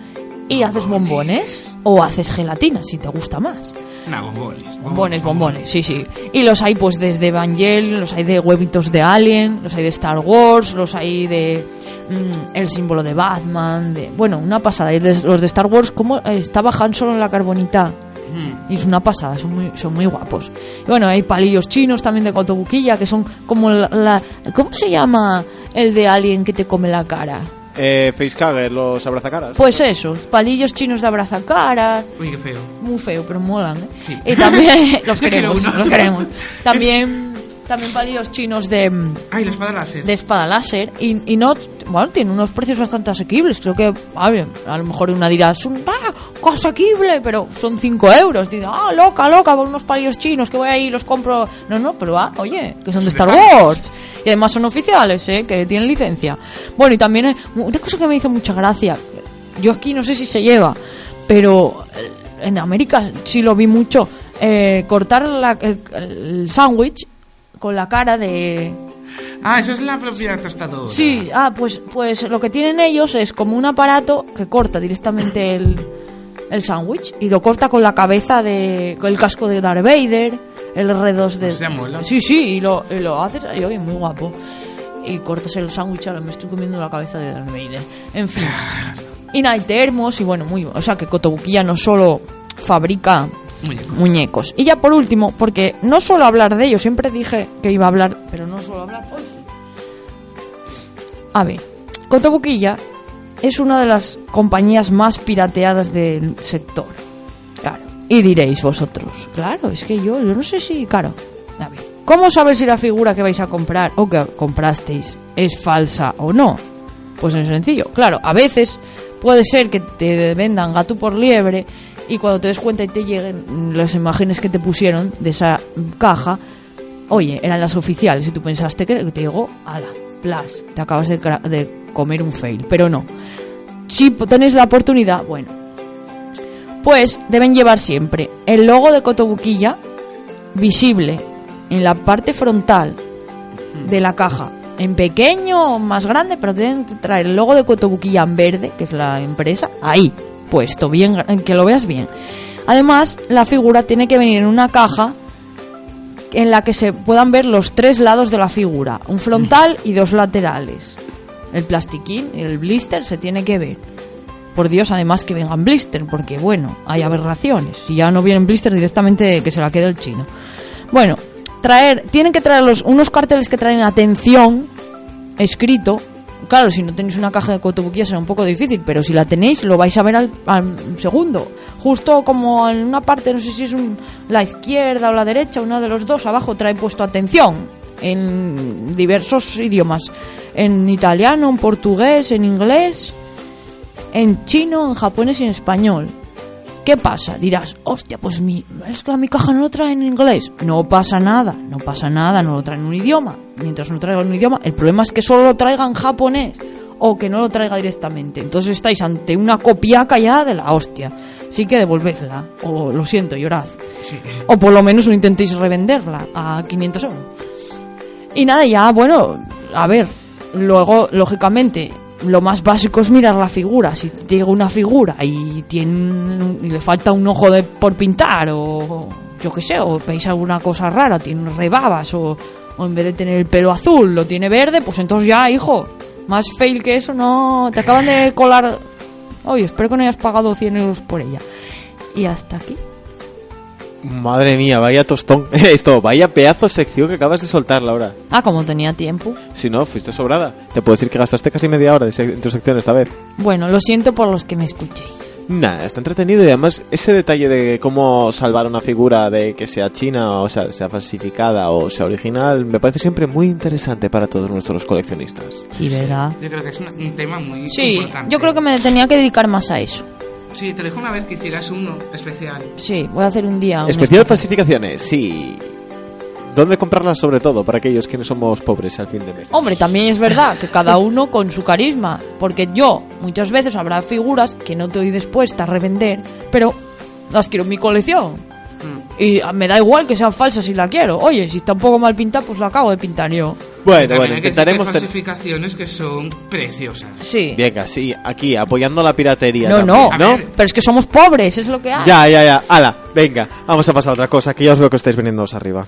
D: y haces bombones o haces gelatina, si te gusta más.
C: Nah, bombones.
D: Bombones, bombones, sí, sí. Y los hay pues desde Evangelion, los hay de huevitos de Alien, los hay de Star Wars, los hay de mm, el símbolo de Batman, de bueno, una pasada. Y de- los de Star Wars, como eh, estaba Han Solo en la carbonita.
C: Mm.
D: Y es una pasada, son muy, son muy guapos. Y bueno, hay palillos chinos también de Cotobuquilla, que son como la, la- ¿Cómo se llama el de Alien que te come la cara?
B: Eh, Facehugger, los abrazacaras.
D: Pues esos, palillos chinos de abrazacaras,
C: Uy, qué feo.
D: muy feo, pero molan. ¿eh?
C: Sí.
D: Y también los queremos, los queremos. También, también palillos chinos de, mm,
C: Ay, la espada láser.
D: de espada láser y, y no, bueno, tiene unos precios bastante asequibles. Creo que, a ver, a lo mejor una dirá, es un ah, asequible, pero son 5 euros. Dice, ah, loca, loca, con unos palillos chinos que voy ahí y los compro. No, no, pero ah, oye, que son de Star Wars. Y además son oficiales, ¿eh? que tienen licencia. Bueno, y también eh, una cosa que me hizo mucha gracia. Yo aquí no sé si se lleva, pero eh, en América sí lo vi mucho. eh, cortar la- el, el sándwich con la cara de,
C: Ah, eso es la propia tostadora.
D: Sí, ah, pues, pues lo que tienen ellos es como un aparato que corta directamente el, el sándwich y lo corta con la cabeza de. con el casco de Darth Vader, el R2 de.
C: Sea, mola.
D: Sí, sí, y lo, y lo haces y oye, muy guapo. Y cortas el sándwich, ahora me estoy comiendo la cabeza de Darth Vader. En fin. Y hay termos y bueno, muy. O sea que Cotobuquilla no solo fabrica
C: Muñecos.
D: Y ya por último, porque no suelo hablar de ellos, siempre dije que iba a hablar, pero no suelo hablar hoy. A ver, Cotobuquilla es una de las compañías más pirateadas del sector. Claro. Y diréis vosotros, claro, es que yo, yo no sé si, claro. A ver, ¿cómo sabes si la figura que vais a comprar o que comprasteis es falsa o no? Pues es sencillo. Claro, a veces puede ser que te vendan gato por liebre y cuando te des cuenta y te lleguen las imágenes que te pusieron de esa caja, oye, eran las oficiales y tú pensaste que te llegó, ala, plas, te acabas de comer un fail. Pero no. Si tenéis la oportunidad, bueno, pues deben llevar siempre el logo de Cotobuquilla visible en la parte frontal de la caja. En pequeño o más grande, pero deben traer el logo de Cotobuquilla en verde, que es la empresa, ahí, puesto, bien, gra- que lo veas bien. Además, la figura tiene que venir en una caja en la que se puedan ver los tres lados de la figura, un frontal y dos laterales. El plastiquín, el blister se tiene que ver. Por Dios, además que vengan blister, porque bueno, hay aberraciones. Si ya no vienen blister directamente que se la quede el chino. Bueno, traer, tienen que traer los, unos carteles que traen atención escrito. Claro, si no tenéis una caja de cotobuquilla será un poco difícil, pero si la tenéis lo vais a ver al, al segundo. Justo como en una parte, no sé si es un- la izquierda o la derecha, una de los dos, abajo trae puesto atención en diversos idiomas. En italiano, en portugués, en inglés, en chino, en japonés y en español. ¿Qué pasa? Dirás, hostia, pues mi, es que mi caja no lo trae en inglés. No pasa nada, no pasa nada, no lo trae en un idioma. Mientras no traiga en un idioma, el problema es que solo lo traiga en japonés o que no lo traiga directamente. Entonces estáis ante una copiaca ya de la hostia. Sí que devolvedla, o lo siento, llorad. O por lo menos no intentéis revenderla a 500 euros. Y nada, ya, bueno, a ver, luego, lógicamente, lo más básico es mirar la figura. Si llega una figura y, tiene, y le falta un ojo de, por pintar, o yo qué sé, o veis alguna cosa rara, tiene rebabas, o, o en vez de tener el pelo azul lo tiene verde, pues entonces ya, hijo, más fail que eso, no. Te acaban de colar. Oye, espero que no hayas pagado 100 euros por ella. Y hasta aquí.
B: Madre mía, vaya tostón. Esto, vaya pedazo de sección que acabas de soltar, Laura.
D: Ah, como tenía tiempo.
B: Si no, fuiste sobrada. Te puedo decir que gastaste casi media hora de sec- en tu sección esta vez.
D: Bueno, lo siento por los que me escuchéis.
B: Nada, está entretenido y además ese detalle de cómo salvar una figura de que sea china, o sea, sea falsificada o sea original, me parece siempre muy interesante para todos nuestros coleccionistas.
D: Sí, ¿verdad?
C: Yo creo que es un, un tema muy
D: Sí,
C: importante.
D: yo creo que me tenía que dedicar más a eso.
C: Sí, te dejo una vez que hicieras uno especial.
D: Sí, voy a hacer un día. un
B: Especial falsificaciones, sí. ¿Dónde comprarlas sobre todo para aquellos quienes somos pobres al fin de mes?
D: Hombre, también es verdad que cada uno con su carisma. Porque yo, muchas veces habrá figuras que no estoy dispuesta a revender, pero las quiero en mi colección. Y ah, me da igual que sean falsas si la quiero. Oye, si está un poco mal pintada, pues la acabo de pintar yo.
B: Bueno,
C: También
B: bueno, intentaremos...
C: hay falsificaciones que son preciosas.
D: Sí.
B: Venga, sí, aquí, apoyando la piratería.
D: No, no,
B: ¿no?
D: Pero es que somos pobres, es lo que hay.
B: Ya, ya, ya. Ala, venga, vamos a pasar a otra cosa, que ya os veo que estáis viniéndoos arriba.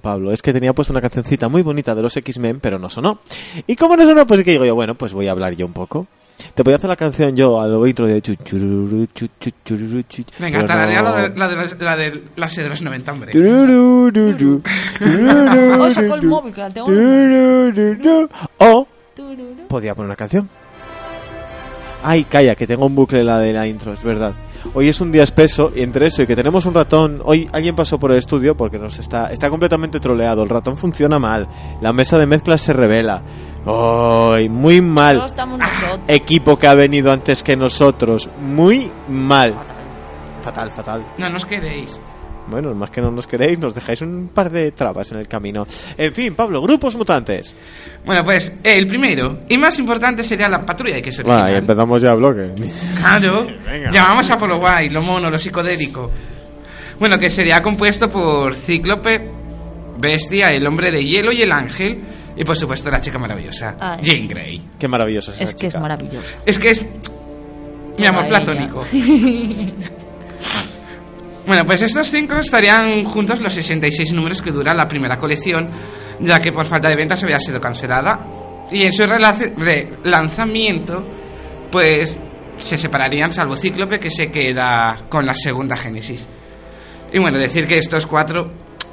B: Pablo. Es que tenía puesto una cancioncita muy bonita de los X-Men, pero no sonó. Y como no sonó, pues que digo yo, bueno, pues voy a hablar yo un poco. Te voy a hacer la canción yo al oído de chu, chururu, chu, chu, chururu, chu,
C: Venga,
B: pero
C: tararea
B: no.
C: la de, la de, las- la de la serie de los 90, hombre.
D: Sacó el móvil, que la tengo.
B: O podía poner una canción. Ay, calla, que tengo un bucle la de la intro, es verdad. Hoy es un día espeso y entre eso y que tenemos un ratón, hoy alguien pasó por el estudio porque nos está está completamente troleado, el ratón funciona mal, la mesa de mezclas se revela. Ay, muy mal.
D: estamos nosotros.
B: Equipo que ha venido antes que nosotros, muy mal. Fatal, fatal.
C: No nos queréis.
B: Bueno, más que no nos queréis, nos dejáis un par de trabas en el camino. En fin, Pablo, grupos mutantes.
C: Bueno, pues el primero y más importante sería la patrulla de que se
B: Bueno, y empezamos ya el bloque.
C: Claro, llamamos a Polo Guay, lo mono, lo psicodélico. Bueno, que sería compuesto por Cíclope, Bestia, el hombre de hielo y el ángel. Y por supuesto la chica maravillosa,
D: Ay.
C: Jane Grey.
B: Qué maravilloso es esa
D: Es que es maravilloso.
C: Es que es mi amor platónico. Bueno, pues estos cinco estarían juntos los 66 números que dura la primera colección, ya que por falta de ventas había sido cancelada. Y en su relanzamiento, pues se separarían, salvo Cíclope, que se queda con la segunda Génesis. Y bueno, decir que estos cuatro,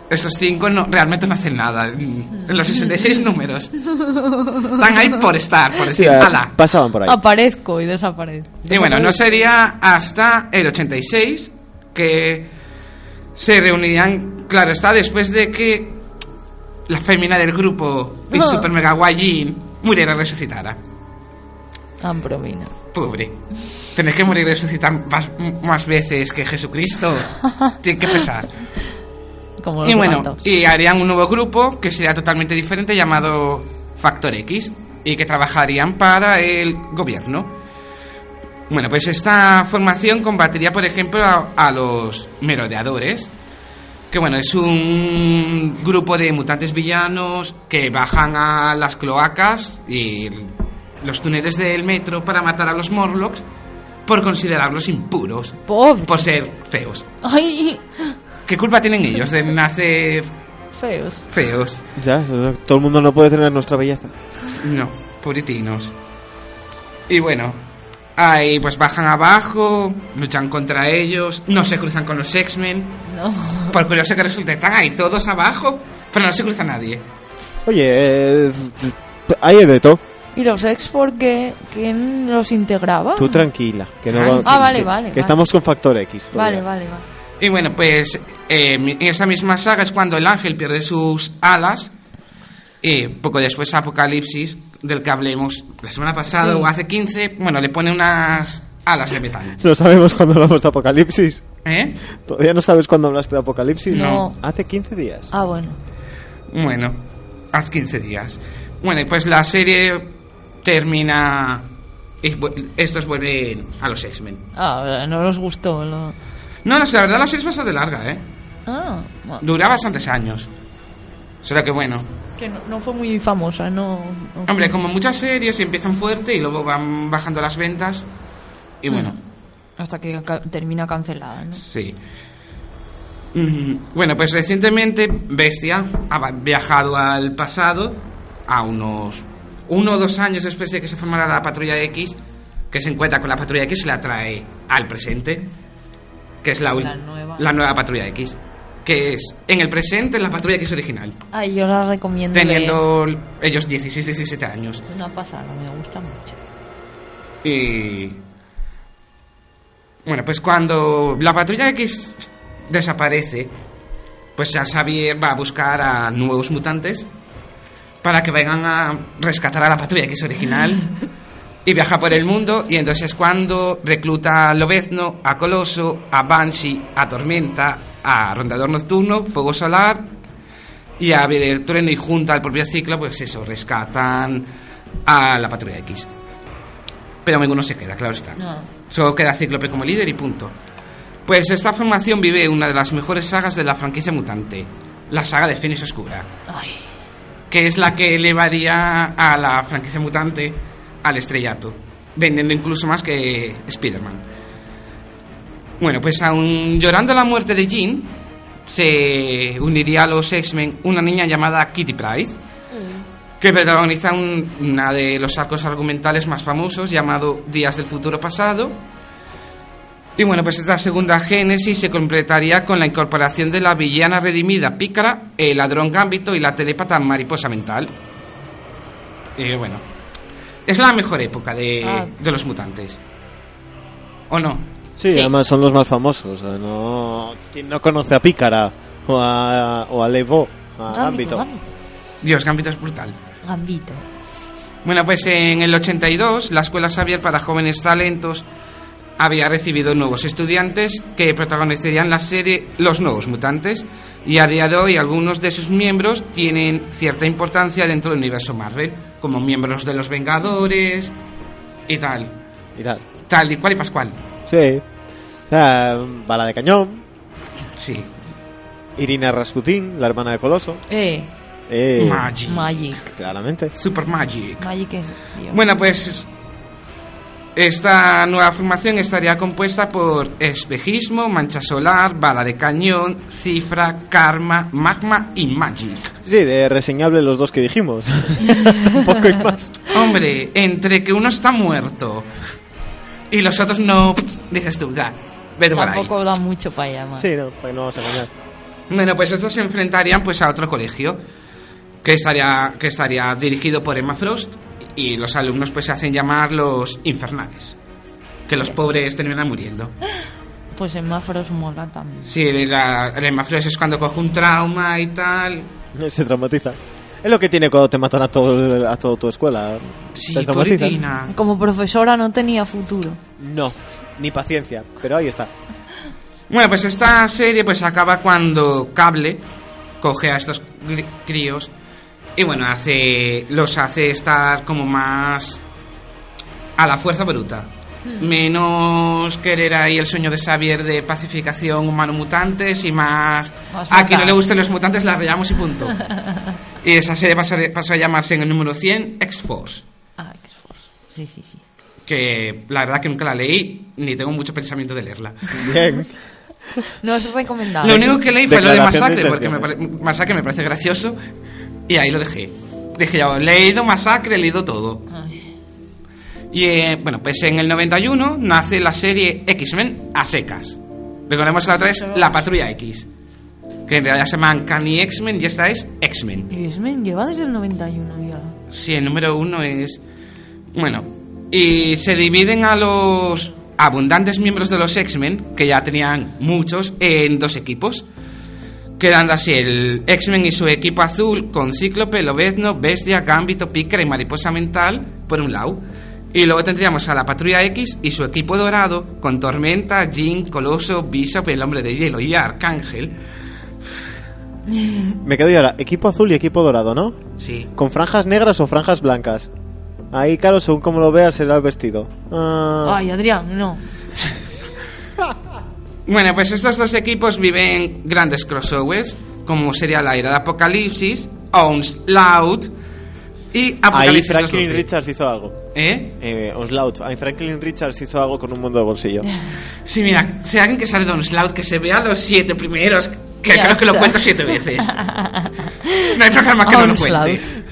C: estos cinco, no, realmente no hacen nada. En los 66 números. Están ahí por estar, por
B: Sí,
C: decir, ala.
B: pasaban por ahí.
D: Aparezco y desaparezco.
C: Y bueno, no sería hasta el 86 que se reunirían, claro está, después de que la fémina del grupo y
D: Ah.
C: Super Mega Guayin muriera y resucitara.
D: Ambromina.
C: Pobre. Tener que morir y resucitar más, más veces que Jesucristo. Tiene que pesar.
D: Como
C: Y bueno, y harían un nuevo grupo que sería totalmente diferente llamado Factor X y que trabajarían para el gobierno. Bueno, pues esta formación combatiría, por ejemplo, a, a los merodeadores, que bueno, es un grupo de mutantes villanos que bajan a las cloacas y los túneles del metro para matar a los Morlocks por considerarlos impuros,
D: Pobre.
C: por ser feos.
D: Ay,
C: ¿Qué culpa tienen ellos de nacer
D: feos.
C: feos?
B: Ya, todo el mundo no puede tener nuestra belleza.
C: No, puritinos. Y bueno, ahí pues bajan abajo, luchan contra ellos, no se cruzan con los X-Men.
D: No.
C: Por curioso que resulte, están ahí todos abajo, pero no se cruza nadie.
B: Oye, eh, hay de todo.
D: ¿Y los por qué? ¿Quién los integraba?
B: Tú tranquila. Que no,
C: Ah,
B: que-
D: vale, vale,
B: Que
D: vale.
B: estamos con Factor X.
D: Vale,
B: todavía.
D: vale, vale.
C: Y bueno, pues eh, en esa misma saga es cuando el ángel pierde sus alas. Y poco después Apocalipsis, del que hablemos la semana pasada
D: Sí.
C: o hace 15, bueno, le pone unas alas de metal.
B: No sabemos cuándo hablamos de Apocalipsis.
C: ¿Eh?
B: ¿Todavía no sabes cuándo hablaste de Apocalipsis?
D: No.
B: Hace 15 días.
D: Ah, bueno.
C: Bueno, hace 15 días. Bueno, y pues la serie termina. estos vuelven a los X-Men.
D: Ah, no nos gustó. lo-
C: No, no sé, la verdad la serie es bastante larga, ¿eh?
D: Ah, bueno.
C: Dura bastantes años. Solo que bueno.
D: Que no, no fue muy famosa, no. no fue-
C: Hombre, como muchas series empiezan fuerte y luego van bajando las ventas. Y bueno,
D: Hasta que ca- termina cancelada, ¿no?
C: sí. Mm, Bueno, pues recientemente Bestia ha viajado al pasado, a unos uno o dos años después de que se formara la Patrulla X, que se encuentra con la Patrulla X y la trae al presente, que es la,
D: La nueva.
C: la nueva Patrulla X, que es en el presente la Patrulla X original,
D: Ay, yo la recomiendo. leer.
C: teniendo ellos 16, 17 años.
D: Una pasada, me gusta mucho.
C: Y. Bueno, pues cuando la patrulla X desaparece, pues ya Xavier va a buscar a nuevos mutantes para que vengan a rescatar a la patrulla X original y viaja por el mundo. Y entonces es cuando recluta a Lobezno, a Coloso, a Banshee, a Tormenta, a Rondador Nocturno, Fuego Solar y a Ave del Trueno y junta al propio ciclo, pues eso, rescatan a la patrulla X. Pero ninguno se queda, claro está.
D: No.
C: Solo queda Cíclope como líder y punto. Pues esta formación vive una de las mejores sagas de la franquicia mutante, la saga de Fénix Oscura,
D: Ay,
C: que es la que elevaría a la franquicia mutante al estrellato, vendiendo incluso más que Spider-Man. Bueno, pues aún llorando la muerte de Jean, se uniría a los X-Men una niña llamada Kitty Pryde, que protagoniza un- una de los arcos argumentales más famosos llamado Días del Futuro Pasado. Y bueno, pues esta segunda génesis se completaría con la incorporación de la villana redimida Pícara, el ladrón Gambito y la telépata Mariposa Mental. Y bueno, es la mejor época de,
D: Ah.
C: de los mutantes. ¿O no?
B: Sí,
D: Sí.
B: además son los más famosos. no, ¿Quién no conoce a Pícara o a, o a Levo? A Gambito.
D: Gambito, Gambito.
C: Dios, Gambito es brutal.
D: Gambito.
C: Bueno, pues en el 82 la Escuela Xavier para Jóvenes Talentos había recibido nuevos estudiantes que protagonizarían la serie Los Nuevos Mutantes y a día de hoy algunos de sus miembros tienen cierta importancia dentro del universo Marvel, como miembros de los Vengadores y tal,
B: Y tal.
C: tal y cual y pascual.
B: Sí. O sea, bala de cañón.
C: Sí.
B: Irina Rasputin, la hermana de Coloso.
D: Eh,
B: Eh,
C: Magic.
D: Magic.
B: claramente.
C: Super Magic.
D: Magic es... Dios.
C: Bueno, pues esta nueva formación estaría compuesta por espejismo, mancha solar, bala de cañón, cifra, karma, magma y magic.
B: Sí, de reseñable los dos que dijimos. Un poco y más.
C: Hombre, entre que uno está muerto y los otros no, dices tú, ya, vete por ahí.
D: Tampoco da mucho para allá.
B: Sí, no, pues no vamos a engañar.
C: Bueno, pues estos se enfrentarían pues a otro colegio que estaría que estaría dirigido por Emma Frost y los alumnos pues se hacen llamar los infernales. Que los pobres terminan muriendo.
D: Pues Mafros mola también.
C: Sí, la, el Frost es cuando coge un trauma y tal.
B: Se traumatiza. Es lo que tiene cuando te matan a todo a toda tu escuela.
C: Sí.
D: Como profesora no tenía futuro.
B: No, ni paciencia, pero ahí está.
C: Bueno, pues esta serie pues acaba cuando Cable coge a estos críos y bueno, hace los hace estar como más a la fuerza bruta. Menos querer ahí el sueño de Xavier de pacificación humano-mutantes y más...
D: Más
C: a quien no le gusten los mutantes la rayamos y punto. y esa serie pasó, pasó a llamarse en el número 100 X-Force.
D: Ah, X-Force. Sí, sí, sí.
C: Que la verdad que nunca la leí ni tengo mucho pensamiento de leerla.
B: Bien.
D: No es recomendable.
C: Lo único que leí fue lo de Masacre, porque me. Masacre me parece gracioso y ahí lo dejé. Dije ya, he leído Masacre, he leído todo.
D: Ay,
C: Y eh, bueno, pues en el 91 nace la serie X-Men a secas. Recordemos que la otra es La Patrulla X, que en realidad se llaman Canny X-Men y esta es X-Men.
D: X-Men lleva desde el 91 ya.
C: Sí, el número uno es... Bueno, y se dividen a los abundantes miembros de los X-Men, que ya tenían muchos, en dos equipos. Quedando así el X-Men y su equipo azul con Cíclope, Lobezno, Bestia, Gambito, Pícara y Mariposa Mental, por un lado. Y luego tendríamos a la Patrulla X y su equipo dorado con Tormenta, Jean, Coloso, Bishop, el Hombre de Hielo y Arcángel.
B: Me quedo yo ahora. Equipo azul y equipo dorado, ¿no?
C: Sí.
B: ¿Con franjas negras o franjas blancas? Ahí, claro, según como lo veas, será el vestido. Ah,
D: Ay, Adrián, no.
C: Bueno, pues estos dos equipos viven grandes crossovers, como sería la era de Apocalipsis, Onslaught y
B: ahí
C: Apocalipsis
B: Franklin
C: 212.
B: Richards hizo algo.
C: ¿Eh?
B: Eh, Onslaught. Ahí Franklin Richards hizo algo con un mundo de bolsillo.
C: Sí, mira, si alguien que sale de Onslaught, que se vea los siete primeros, que
D: Ya
C: creo que lo cuento siete veces. No hay programa que no lo
D: Onslaught.
C: cuente.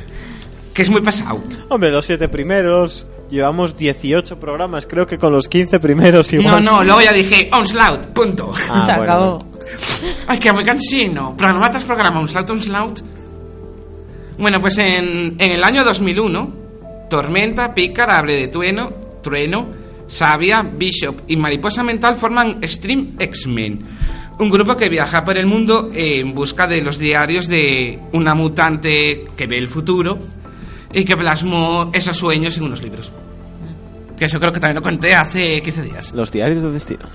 C: Que es muy pasado.
B: Hombre, los siete primeros. Llevamos 18 programas, creo que con los 15 primeros
C: No,
B: igual.
C: no, luego ya dije Onslaught, punto.
B: Ah,
D: Se
B: bueno,
D: acabó.
C: Ay, que muy cansino. Programa tras programa, Onslaught, Onslaught. Bueno, pues en, en el año 2001, Tormenta, Pícara, Abre de Trueno, Trueno, Sabia, Bishop y Mariposa Mental forman Stream X-Men. Un grupo que viaja por el mundo en busca de los diarios de una mutante que ve el futuro y que plasmó esos sueños en unos libros. Que eso creo que también lo conté hace 15 días.
B: Los diarios del destino.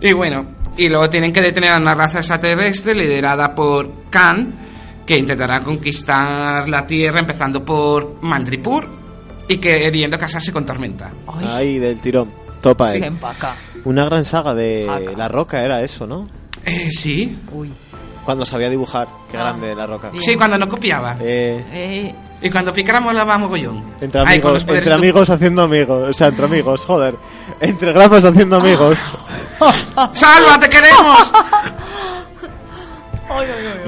C: Y bueno, y luego tienen que detener a una raza extraterrestre liderada por Khan, que intentará conquistar la Tierra empezando por Mandripur y queriendo casarse con Tormenta.
D: Ay,
B: del tirón. Topa
D: pa' acá.
B: Una gran saga de. La Roca era eso, ¿no?
C: Eh, sí.
D: Uy.
B: Cuando sabía dibujar. Qué
D: Ah.
B: grande La Roca.
D: Bien.
C: Sí, cuando no copiaba.
B: Eh,
D: Eh,
C: Y cuando Pícara molaba mogollón.
B: entre
C: Ay,
B: amigos,
C: poderes
B: entre amigos haciendo amigos. O sea, entre amigos, joder. Entre grapas haciendo amigos.
C: ¡Salva, te queremos!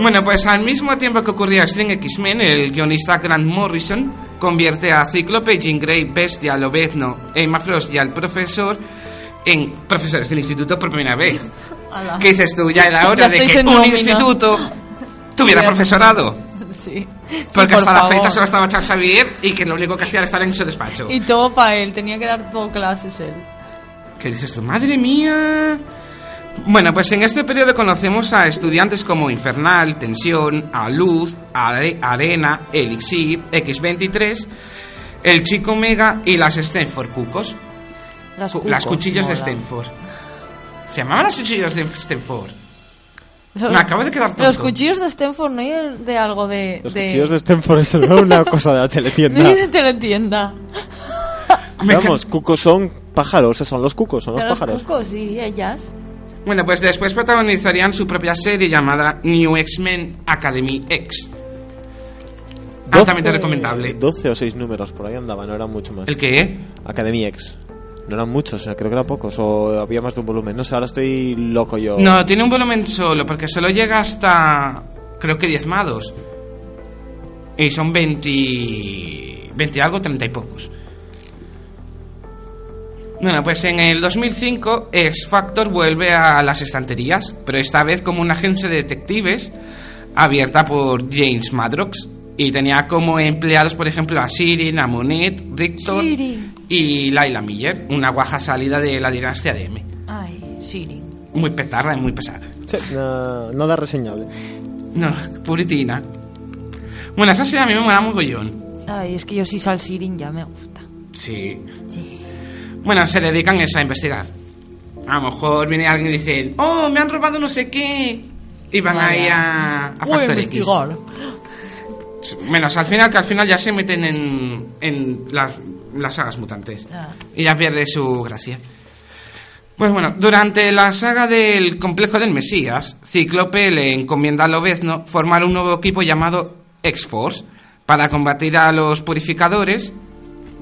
C: Bueno, pues al mismo tiempo que ocurría String X-Men, el guionista Grant Morrison convierte a Cíclope, Jean Grey, Bestia, Lobezno, Emma Frost y al profesor en profesores del instituto por primera vez.
D: Ala.
C: ¿Qué dices tú? Ya era hora
D: Ya
C: de que un
D: nómina.
C: instituto tuviera profesorado.
D: Sí. Sí,
C: Porque
D: por
C: hasta la
D: favor.
C: fecha solo estaba Charles Xavier y que lo único que hacía era estar en su despacho.
D: Y todo para él, tenía que dar todo clases él.
C: ¿Qué dices tú? ¡Madre mía! Bueno, pues en este periodo conocemos a estudiantes como Infernal, Tensión, A Luz, Are- Arena, Elixir, X23, el Chico Mega y las Stenford Cucos.
D: Las,
C: Cu- las
D: cucos,
C: cuchillos de
D: mola.
C: ¿Se llamaban las cuchillos de Stenford?
D: Los-
C: Me acabo de quedar tonto.
D: Los cuchillos de Stenford, no hay de, de algo de.
B: Los
D: de...
B: cuchillos de no es una cosa de la
D: No
B: teletienda.
D: hay de teletienda.
B: Vamos, cucos son pájaros, esos son los cucos, son los
D: Son los
B: pájaros.
D: cucos y ellas.
C: Bueno, pues después protagonizarían su propia serie llamada New X-Men Academy X. Altamente
B: 12
C: recomendable.
B: 12 o 6 números, por ahí andaba, no eran mucho más.
C: ¿El qué?
B: Academy X. No eran muchos, creo que eran pocos, o había más de un volumen. No sé, ahora estoy loco yo.
C: No, tiene un volumen solo, porque solo llega hasta. Creo que diezmados. Y son 20. 20 algo, 30 y pocos. Bueno, pues en el 2005 X Factor vuelve a las estanterías, pero esta vez como una agencia de detectives abierta por James Madrox. Y tenía como empleados, por ejemplo, a Sirin, a Monet, Rictor
D: Siri.
C: y Laila Miller, una guaja salida de la dinastía de M.
D: Ay, Siri.
C: Muy petarda y muy pesada.
B: Sí, na- nada reseñable.
C: No, puritina. Bueno, esa serie a mí me mola mogollón.
D: Ay, es que yo sí sal Sirin ya me gusta.
C: Sí. Bueno, se dedican eso a investigar. A lo mejor viene alguien y dice, oh, me han robado no sé qué. Y van
D: Vaya.
C: ahí a, a
D: Voy a
C: Factor X. Menos al final, que al final ya se meten en, en las, las sagas mutantes.
D: Ah.
C: Y ya pierde su gracia. Pues bueno, durante la saga del complejo del Mesías, Cíclope le encomienda a Lobezno formar un nuevo equipo llamado X-Force para combatir a los purificadores,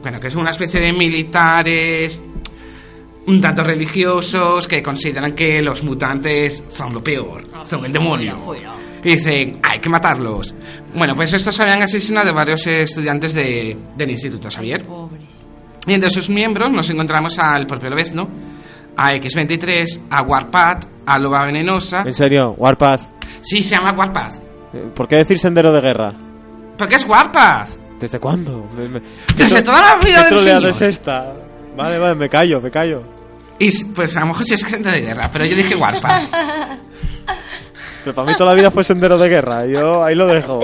C: bueno, que es una especie de militares un tanto religiosos que consideran que los mutantes son lo peor, son el demonio. Y dicen, hay que matarlos. Bueno, pues estos habían asesinado a varios estudiantes de- del Instituto Xavier.
D: Pobre.
C: Y entre sus miembros nos encontramos al propio Lobezno, a X-23, a Warpath, a Loba Venenosa.
B: En serio, Warpath.
C: Sí, se llama Warpath.
B: Eh, ¿Por qué decir sendero de guerra?
C: ¿Por qué es Warpath?
B: ¿Desde cuándo? Me- me-
C: Desde
B: ¿Qué
C: toda la vida
B: ¿Qué
C: del
B: troleada
C: señor.
B: es esta? Vale, vale, me callo, me callo.
C: Y pues a lo mejor sí es gente de guerra, pero yo dije Warpath.
B: Pero para mí toda la vida fue sendero de guerra. Yo ahí lo dejo.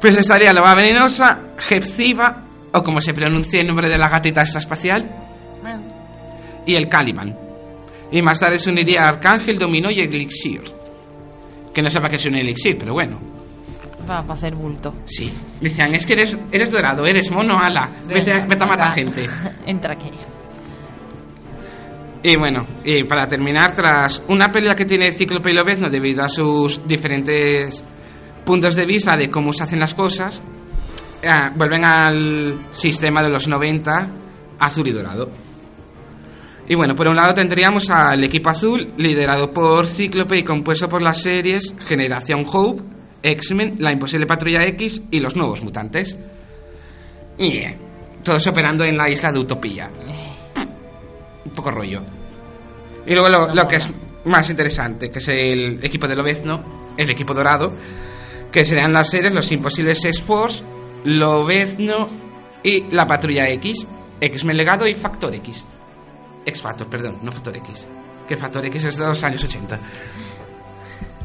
C: Pues estaría Loba Venenosa, Hepzibah, o como se pronuncia el nombre de la gatita esta espacial, y el Caliban. Y más tarde se uniría Arcángel, Dominó y Elixir. Que no sepa que es un elixir, pero bueno.
D: Va para hacer bulto.
C: Sí. Decían, es que eres, eres dorado, eres mono, ala. Vete, vete a matar gente.
D: Entra aquí.
C: Y bueno, y para terminar, tras una pelea que tiene Cíclope y Lobezno debido a sus diferentes puntos de vista de cómo se hacen las cosas, eh, vuelven al sistema de los 90 azul y dorado. Y bueno, por un lado tendríamos al equipo azul, liderado por Cíclope y compuesto por las series Generación Hope, X-Men, La Imposible Patrulla X y Los Nuevos Mutantes. Y eh, todos operando en la isla de Utopía. Un poco rollo. Y luego lo, lo que es más interesante, que es el equipo de Lobezno, el equipo dorado, que serían las series Los Imposibles X-Force, Lobezno y La Patrulla X, X-Men Legado y Factor X. X-Factor, perdón, no Factor X. Que Factor X es de los años 80.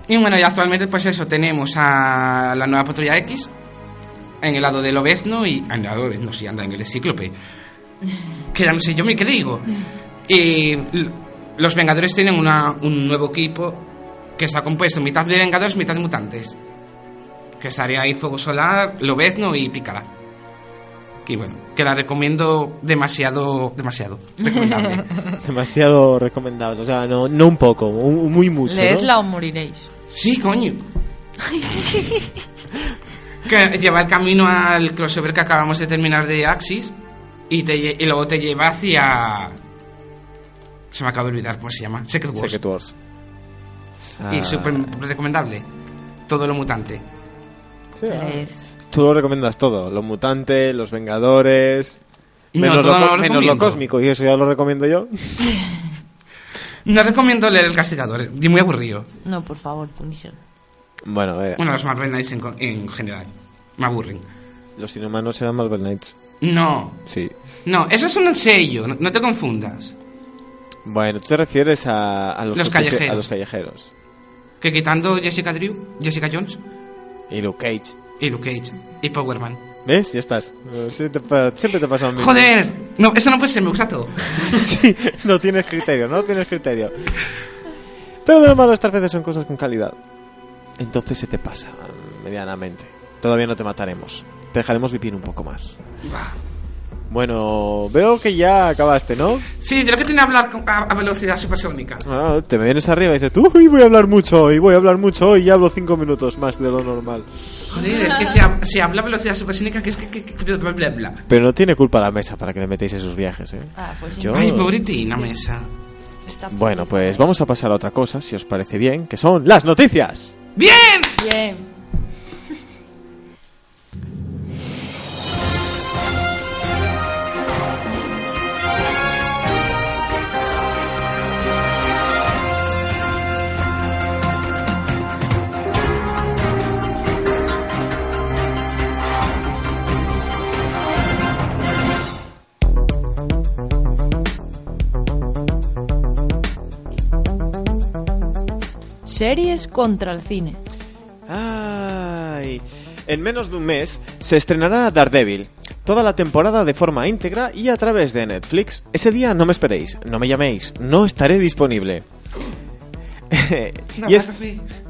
C: Y bueno, y actualmente pues eso, tenemos a la nueva Patrulla X en el lado de Lobezno y... En el lado de Lobezno, sí, anda, en el de Cíclope. Que ya no sé yo ni qué digo. Y los Vengadores tienen una- un nuevo equipo que está compuesto mitad de Vengadores, mitad de mutantes. Que estaría ahí Fuego Solar, Lobezno y Pícara. Que bueno, que la recomiendo demasiado, demasiado. Recomendable.
B: Demasiado recomendable. O sea, no, no un poco, un- muy mucho. ¿no?
D: Leedla o moriréis.
C: Sí, coño. que lleva el camino al crossover que acabamos de terminar de Axis y, te, y luego te lleva hacia... Se me acaba de olvidar cómo se llama. Secret Wars.
B: Secret Wars.
C: Y
B: Ah,
C: súper recomendable. Todo lo mutante.
B: sí, ah. Tú lo recomiendas todo. Los mutantes, los vengadores.
C: No,
B: Menos, lo,
C: no lo
B: menos lo cósmico, y eso ya lo recomiendo yo.
C: No recomiendo leer El Castigador, es muy aburrido.
D: No, por favor, Punisher.
B: Bueno, eh,
C: Bueno, los Marvel Knights en, general. Me aburren.
B: los inhumanos eran Marvel Knights.
C: No,
B: Sí.
C: no, eso es un sello, no, no te confundas.
B: Bueno, tú te refieres a, a los,
C: callejeros.
B: A los callejeros.
C: Que quitando Jessica Drew, Jessica Jones
B: Y Luke Cage.
C: y Luke Cage y Power Man.
B: ¿Ves? Ya estás. Siempre te, siempre te pasa lo mismo.
C: Joder, no, eso no puede ser, me gusta todo.
B: sí, no tienes criterio, no tienes criterio. Pero de lo malo estas veces son cosas con calidad. Entonces se te pasa medianamente. Todavía no te mataremos. Te dejaremos vivir un poco más. Bueno, veo que ya acabaste, ¿no?
C: Sí, de lo que tiene que hablar a, a velocidad supersónica.
B: Ah, te me vienes arriba y dices, uy, voy a hablar mucho hoy, voy a hablar mucho hoy y hablo cinco minutos más de lo normal.
C: Joder, es que se, se habla a velocidad supersónica que es que... que, que- bla, bla, bla.
B: Pero no tiene culpa la mesa para que le metéis esos viajes, ¿eh?
D: Ah, pues sí.
B: Yo-
C: Ay, pobretina mesa.
D: Está
B: Bueno, pues vamos a pasar a otra cosa, si os parece bien, que son las noticias.
C: ¡Bien!
D: bien. Series contra el cine.
B: Ay, en menos de un mes se estrenará Daredevil, toda la temporada de forma íntegra y a través de Netflix. Ese día no me esperéis, no me llaméis, no estaré disponible.
C: No,
B: y es-.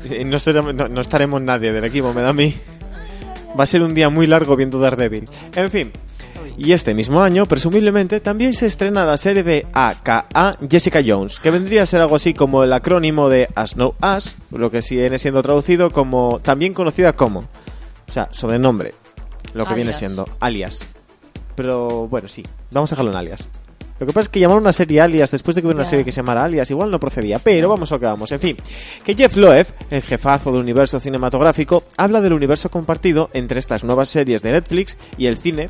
B: Eh, no, será- no- no estaremos nadie del equipo, me da a mí. Va a ser un día muy largo viendo Daredevil. En fin. Y este mismo año, presumiblemente, también se estrena la serie de AKA Jessica Jones, que vendría a ser algo así como el acrónimo de As No As, lo que viene siendo traducido como, también conocida como, o sea, sobrenombre, lo que viene siendo alias. Pero bueno, sí, vamos a dejarlo en alias. Lo que pasa es que llamar una serie alias después de que hubiera una serie que se llamara alias igual no procedía, pero vamos a lo que vamos. En fin, que Jeff Loeb, el jefazo del universo cinematográfico, habla del universo compartido entre estas nuevas series de Netflix y el cine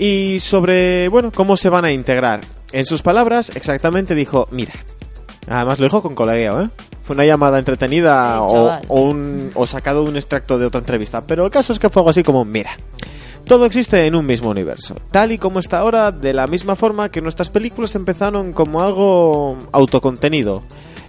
B: y sobre, bueno, cómo se van a integrar. En sus palabras, exactamente dijo, mira, además lo dijo con colegueo, ¿eh? Fue una llamada entretenida
D: Sí,
B: o, o un, o sacado de un extracto de otra entrevista, pero el caso es que fue algo así como, mira, todo existe en un mismo universo, tal y como está ahora, de la misma forma que nuestras películas empezaron como algo autocontenido.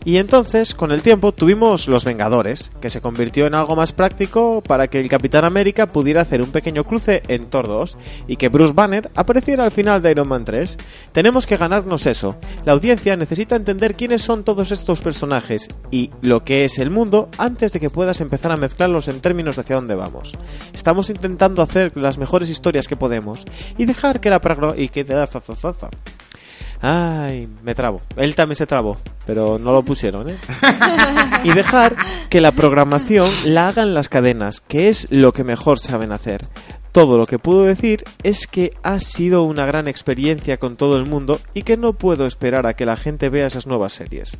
B: Y entonces, con el tiempo, tuvimos Los Vengadores, que se convirtió en algo más práctico para que el Capitán América pudiera hacer un pequeño cruce en Thor 2 y que Bruce Banner apareciera al final de Iron Man 3. Tenemos que ganarnos eso. La audiencia necesita entender quiénes son todos estos personajes y lo que es el mundo antes de que puedas empezar a mezclarlos en términos de hacia dónde vamos. Estamos intentando hacer las mejores historias que podemos y dejar que la y que. Ay, me trabo. Él también se trabó, pero no lo pusieron, ¿eh? y dejar que la programación la hagan las cadenas, que es lo que mejor saben hacer. Todo lo que puedo decir es que ha sido una gran experiencia con todo el mundo y que no puedo esperar a que la gente vea esas nuevas series.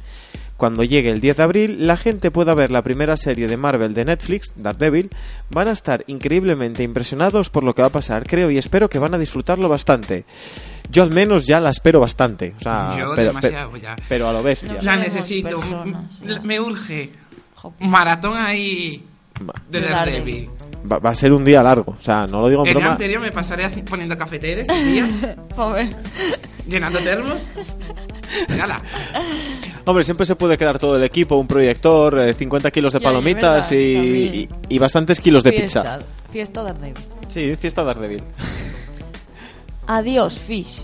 B: Cuando llegue el 10 de abril, la gente pueda ver la primera serie de Marvel de Netflix, Daredevil, van a estar increíblemente impresionados por lo que va a pasar, creo, y espero que van a disfrutarlo bastante. Yo al menos ya la espero bastante, o sea,
C: Yo
B: pero,
C: demasiado ya.
B: pero a lo bestia.
D: No
C: La necesito.
D: personas, ya.
C: Me urge.
D: Jo,
C: Maratón ahí de
D: De
C: Daredevil.
B: va- va a ser un día largo, o sea, no lo digo en
C: El
B: broma.
C: anterior me pasaré así poniendo cafeteras este día,
D: Pobre.
C: llenando termos. Regala.
B: Hombre, siempre se puede quedar todo el equipo, un proyector, eh, 50 kilos de
D: Ya, es
B: palomitas
D: verdad,
B: y,
D: también.
B: y- y bastantes kilos de
D: Fiesta.
B: pizza.
D: Fiesta Daredevil.
B: Sí, fiesta Daredevil.
D: Adiós, Fish.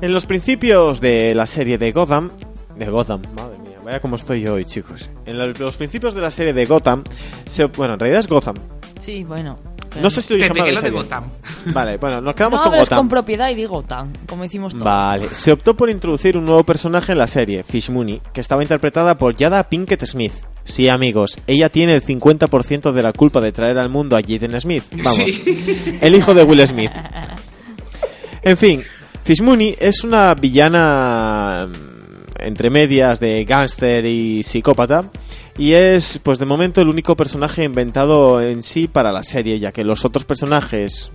B: En los principios de la serie de Gotham, de Gotham, madre mía, vaya como estoy yo hoy, chicos. En lo- los principios de la serie de Gotham, se- bueno, en realidad es Gotham.
D: Sí, bueno.
B: No sé si lo
C: Te
B: dije mal.
C: pegué
B: o
C: lo de. Gotham.
B: Vale, bueno, nos quedamos
D: no
B: con Gotham.
D: con propiedad y digo tan, como hicimos todos.
B: Vale, se optó por introducir un nuevo personaje en la serie, Fish Mooney, que estaba interpretada por Yada Pinkett Smith. Sí, amigos, ella tiene el 50% de la culpa de traer al mundo a Jaden Smith. Vamos,
C: Sí.
B: el hijo de Will Smith. En fin, Fish Mooney es una villana mm, entre medias de gángster y psicópata y es, pues de momento, el único personaje inventado en sí para la serie, ya que los otros personajes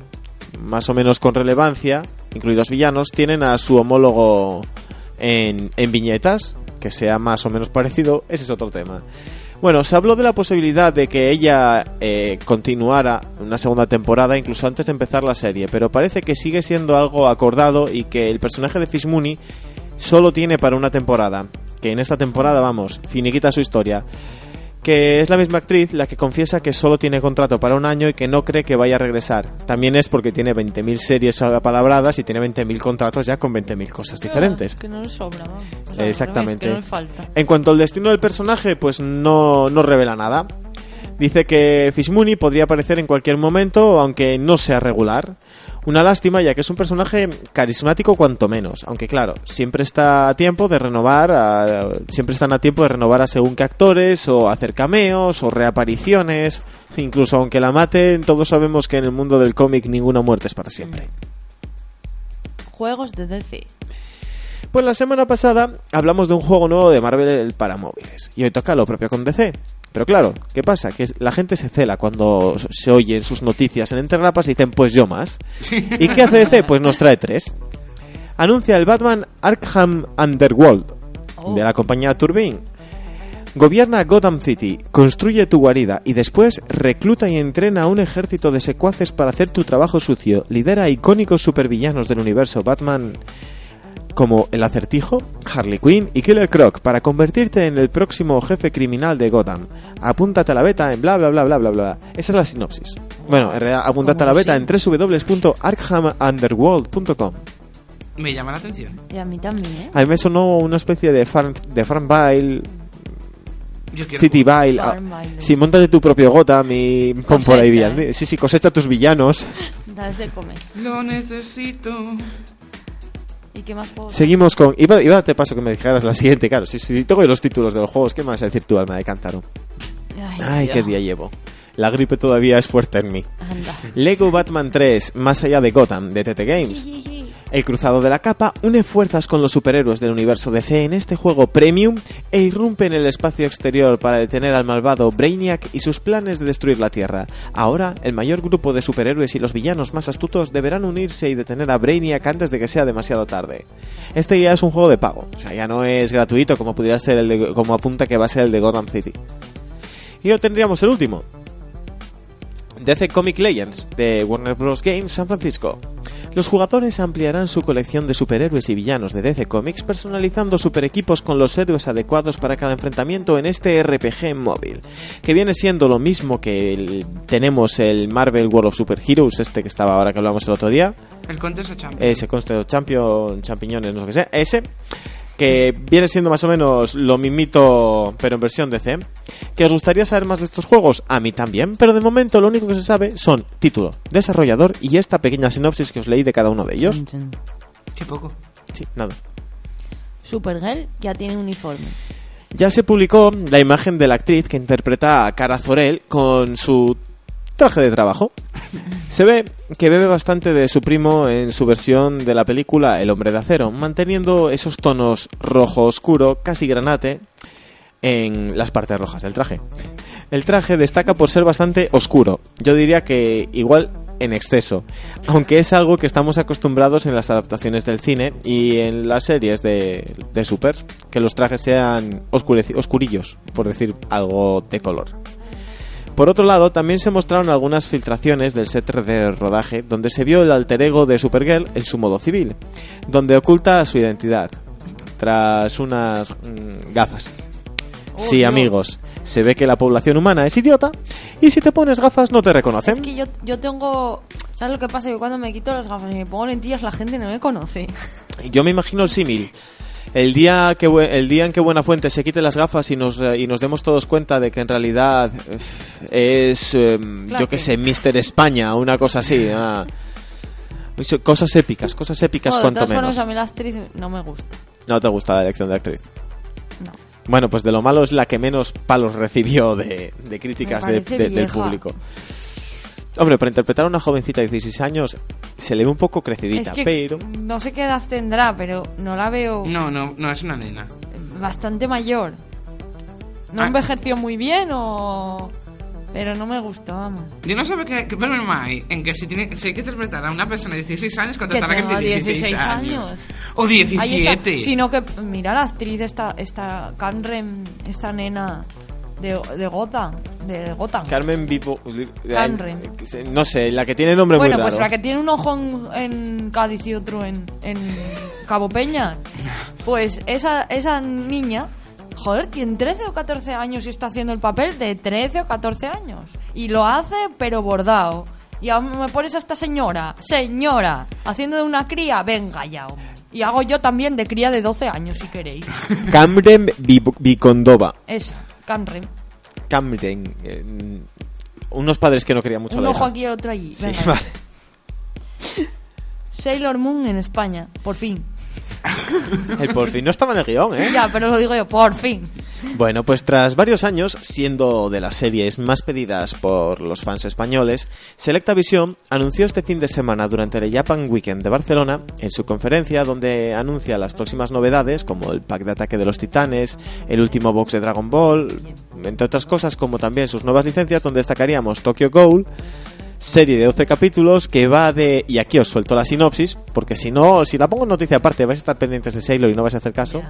B: más o menos con relevancia, incluidos villanos, tienen a su homólogo en, en viñetas, que sea más o menos parecido, ese es otro tema. Bueno, se habló de la posibilidad de que ella eh, continuara una segunda temporada, incluso antes de empezar la serie, pero parece que sigue siendo algo acordado y que el personaje de Fish Mooney solo tiene para una temporada, que en esta temporada, vamos, finiquita su historia que es la misma actriz la que confiesa que solo tiene contrato para un año y que no cree que vaya a regresar. También es porque tiene 20.000 series apalabradas y tiene 20.000 contratos ya con 20.000 cosas diferentes.
D: Que no nos sobra, vamos. O sea,
B: Exactamente.
D: que no falta.
B: En cuanto al destino del personaje, pues no, no revela nada. Dice que Fish Mooney podría aparecer en cualquier momento, aunque no sea regular. Una lástima ya que es un personaje carismático cuanto menos, aunque claro, siempre está a tiempo de renovar, a- siempre están a tiempo de renovar a según qué actores o hacer cameos o reapariciones, incluso aunque la maten, todos sabemos que en el mundo del cómic ninguna muerte es para siempre.
D: Juegos de DC.
B: Pues la semana pasada hablamos de un juego nuevo de Marvel para móviles y hoy toca lo propio con DC. Pero claro, ¿qué pasa? Que la gente se cela cuando se oyen sus noticias en Entergrapas y dicen, pues yo más. ¿Y qué hace DC? Pues nos trae tres. Anuncia el Batman Arkham Underworld de la compañía Turbine. Gobierna Gotham City, construye tu guarida y después recluta y entrena a un ejército de secuaces para hacer tu trabajo sucio. Lidera a icónicos supervillanos del universo Batman como el Acertijo, Harley Quinn y Killer Croc para convertirte en el próximo jefe criminal de Gotham. Apúntate a la beta en bla bla bla bla bla bla. Esa es la sinopsis. Bueno, en realidad, apúntate a la beta en www.arkhamunderworld.com.
C: Me llama la atención.
D: Y a mí también, ¿eh?
B: A mí me sonó una especie de farm, de Farmville,
C: Yo quiero
B: Cityville. ah. Sí, montate tu propio Gotham y pon por ahí bien.
D: ¿eh?
B: Sí, sí, cosecha tus villanos.
D: Das de comer.
C: Lo necesito.
D: ¿Y qué más juegos?
B: Seguimos con... Iba, iba te paso que me dijeras la siguiente, claro. Si, si tengo los títulos de los juegos, ¿qué me vas a decir tú, alma de cántaro?
D: Ay,
B: Ay, qué día llevo. La gripe todavía es fuerte en mí.
D: Anda.
B: Lego Batman 3, más allá de Gotham, de TT Games. El cruzado de la capa une fuerzas con los superhéroes del universo DC en este juego premium e irrumpe en el espacio exterior para detener al malvado Brainiac y sus planes de destruir la Tierra. Ahora, el mayor grupo de superhéroes y los villanos más astutos deberán unirse y detener a Brainiac antes de que sea demasiado tarde. Este ya es un juego de pago, o sea, ya no es gratuito como pudiera ser el de, como apunta que va a ser el de Gotham City. Y lo tendríamos el último, DC Comic Legends de Warner Bros. Games San Francisco. Los jugadores ampliarán su colección de superhéroes y villanos de DC Comics personalizando super equipos con los héroes adecuados para cada enfrentamiento en este RPG móvil, que viene siendo lo mismo que el- tenemos el Marvel World of Super Heroes, este que estaba ahora que hablamos el otro día,
C: El Contest of Champions.
B: ese conste de Champion, champiñones, no sé qué sea, ese, que viene siendo más o menos lo mismito, pero en versión DC. ¿Que os gustaría saber más de estos juegos? A mí también, pero de momento lo único que se sabe son título, desarrollador y esta pequeña sinopsis que os leí de cada uno de ellos.
C: Qué poco.
B: Sí, nada.
D: Supergirl ya tiene uniforme.
B: Ya se publicó la imagen de la actriz que interpreta a Cara Zorel con su traje de trabajo. Se ve que bebe bastante de su primo en su versión de la película El hombre de acero, manteniendo esos tonos rojo oscuro, casi granate, en las partes rojas del traje. El traje destaca por ser bastante oscuro, yo diría que igual en exceso, aunque es algo que estamos acostumbrados en las adaptaciones del cine y en las series de, de supers, que los trajes sean oscurillos, por decir algo de color. Por otro lado, también se mostraron algunas filtraciones del set de rodaje donde se vio el alter ego de Supergirl en su modo civil, donde oculta su identidad tras unas mm, gafas.
D: Oh,
B: sí,
D: Dios.
B: amigos, se ve que la población humana es idiota y si te pones gafas no te reconocen.
D: Es que yo, yo tengo... ¿Sabes lo que pasa? Que cuando me quito las gafas y me pongo lentillas la gente no me conoce.
B: Yo me imagino el símil. El día, que, el día en que Buenafuente se quite las gafas y nos, eh, y nos demos todos cuenta de que en realidad es, eh, yo que- sé, Mister España, una cosa así. ah. Cosas épicas, cosas épicas
D: No,
B: cuanto
D: todas
B: menos.
D: formas, a mí la actriz no me gusta.
B: No te gusta la elección de actriz.
D: No.
B: Bueno, pues de lo malo es la que menos palos recibió de, de críticas de- de- del público. Hombre, para interpretar a una jovencita de 16 años se le ve un poco crecidita,
D: Es que
B: pero...
D: no sé qué edad tendrá, pero no la veo
C: No, no, no es una nena.
D: bastante mayor. No
C: Ah.
D: envejeció muy bien o... Pero no me gustó, vamos.
C: Yo no sé qué, qué problema hay en que si, tiene, si hay que interpretar a una persona de 16 años,
D: Que
C: contratar a
D: tenga
C: de 16,
D: 16
C: años.
D: años.
C: O
D: Ahí está.
C: 17.
D: Sino que, mira la actriz, esta, esta Canren, esta nena de, de Gotham. De Gotham.
B: Carmen Vivo...
D: Canren.
B: No sé, la que tiene nombre
D: bueno,
B: muy raro.
D: pues la que tiene un ojo en, en Cádiz y otro en, en Cabo Peñas. Pues esa, esa niña, joder, tiene 13 o 14 años y está haciendo el papel de 13 o 14 años. Y lo hace, pero bordado. Y aún me pones a esta señora, señora, haciendo de una cría, venga ya. hombre. Y hago yo también de cría de 12 años, si queréis.
B: Camden Vicondova.
D: Esa, Canren.
B: Camden. eh, unos padres que no querían mucho
D: Un
B: la
D: ojo
B: hija.
D: aquí y el otro allí.
B: Sí, vale.
D: Sailor Moon en España, por fin.
B: El por fin no estaba en el guion, ¿eh?
D: Ya, pero lo digo yo, por fin.
B: Bueno, pues tras varios años siendo de las series más pedidas por los fans españoles, Selecta Visión anunció este fin de semana durante el Japan Weekend de Barcelona, en su conferencia donde anuncia las próximas novedades como el pack de ataque de los titanes, el último box de Dragon Ball, entre otras cosas como también sus nuevas licencias donde destacaríamos Tokyo Ghoul, serie de 12 capítulos que va de... Y aquí os suelto la sinopsis, porque si no, si la pongo en noticia aparte vais a estar pendientes de Sailor y no vais a hacer caso.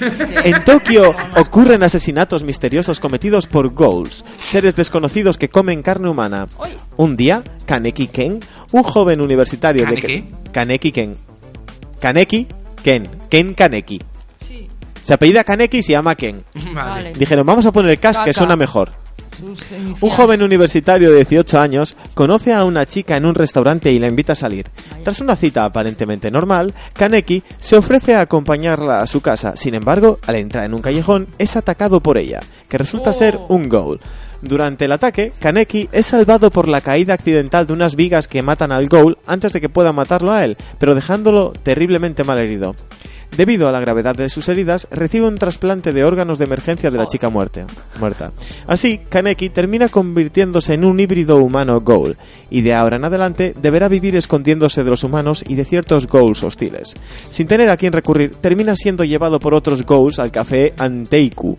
B: En Tokio ocurren asesinatos misteriosos cometidos por ghouls, seres desconocidos que comen carne humana. Un día, Kaneki Ken, un joven universitario
C: ¿Kane
B: de...
C: qué?
B: Kaneki Ken. Kaneki Ken. Ken Kaneki.
D: Sí,
B: Se apellida Kaneki y se llama Ken.
C: Vale.
B: Dijeron, vamos a poner el cast que suena mejor. Un joven universitario de 18 años conoce a una chica en un restaurante y la invita a salir. Tras una cita aparentemente normal, Kaneki se ofrece a acompañarla a su casa. Sin embargo, al entrar en un callejón, es atacado por ella, que resulta ser un ghoul. Durante el ataque, Kaneki es salvado por la caída accidental de unas vigas que matan al ghoul antes de que pueda matarlo a él, pero dejándolo terriblemente mal herido. Debido a la gravedad de sus heridas, recibe un trasplante de órganos de emergencia de la chica muerte, muerta. Así, Kaneki termina convirtiéndose en un híbrido humano ghoul, y de ahora en adelante deberá vivir escondiéndose de los humanos y de ciertos ghouls hostiles. Sin tener a quien recurrir, termina siendo llevado por otros ghouls al café Anteiku.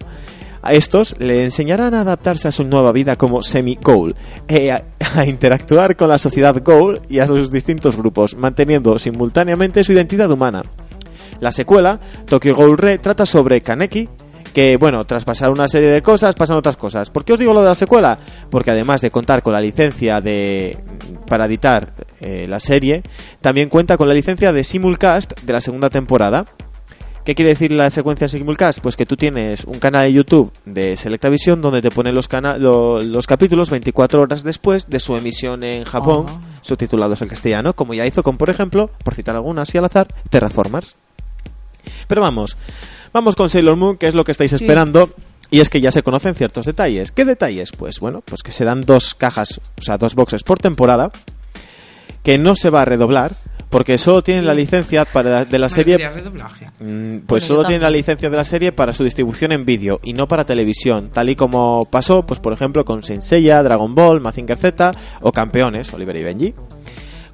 B: A estos le enseñarán a adaptarse a su nueva vida como semi-ghoul, e a, a interactuar con la sociedad ghoul y a sus distintos grupos, manteniendo simultáneamente su identidad humana. La secuela, Tokyo Ghoul Re, trata sobre Kaneki, que, bueno, tras pasar una serie de cosas, pasan otras cosas. ¿Por qué os digo lo de la secuela? Porque además de contar con la licencia de para editar eh, la serie, también cuenta con la licencia de simulcast de la segunda temporada. ¿Qué quiere decir la secuencia simulcast? Pues que tú tienes un canal de YouTube de Selectavision donde te ponen los, cana- lo- los capítulos 24 horas después de su emisión en Japón,
D: Ah.
B: subtitulados al castellano, como ya hizo con, por ejemplo, por citar algunas y al azar, Terraformers. Pero vamos, vamos con Sailor Moon, que es lo que estáis esperando. Y es que ya se conocen ciertos detalles. ¿Qué detalles? Pues bueno, pues que serán dos cajas, o sea, dos boxes por temporada, que no se va a redoblar, porque solo tienen la licencia para, de la serie. Mm, Pues solo tiene la licencia de la serie para su distribución en vídeo y no para televisión, tal y como pasó, pues por ejemplo, con Saint Seiya, Dragon Ball, Mazinger Z o Campeones, Oliver y Benji,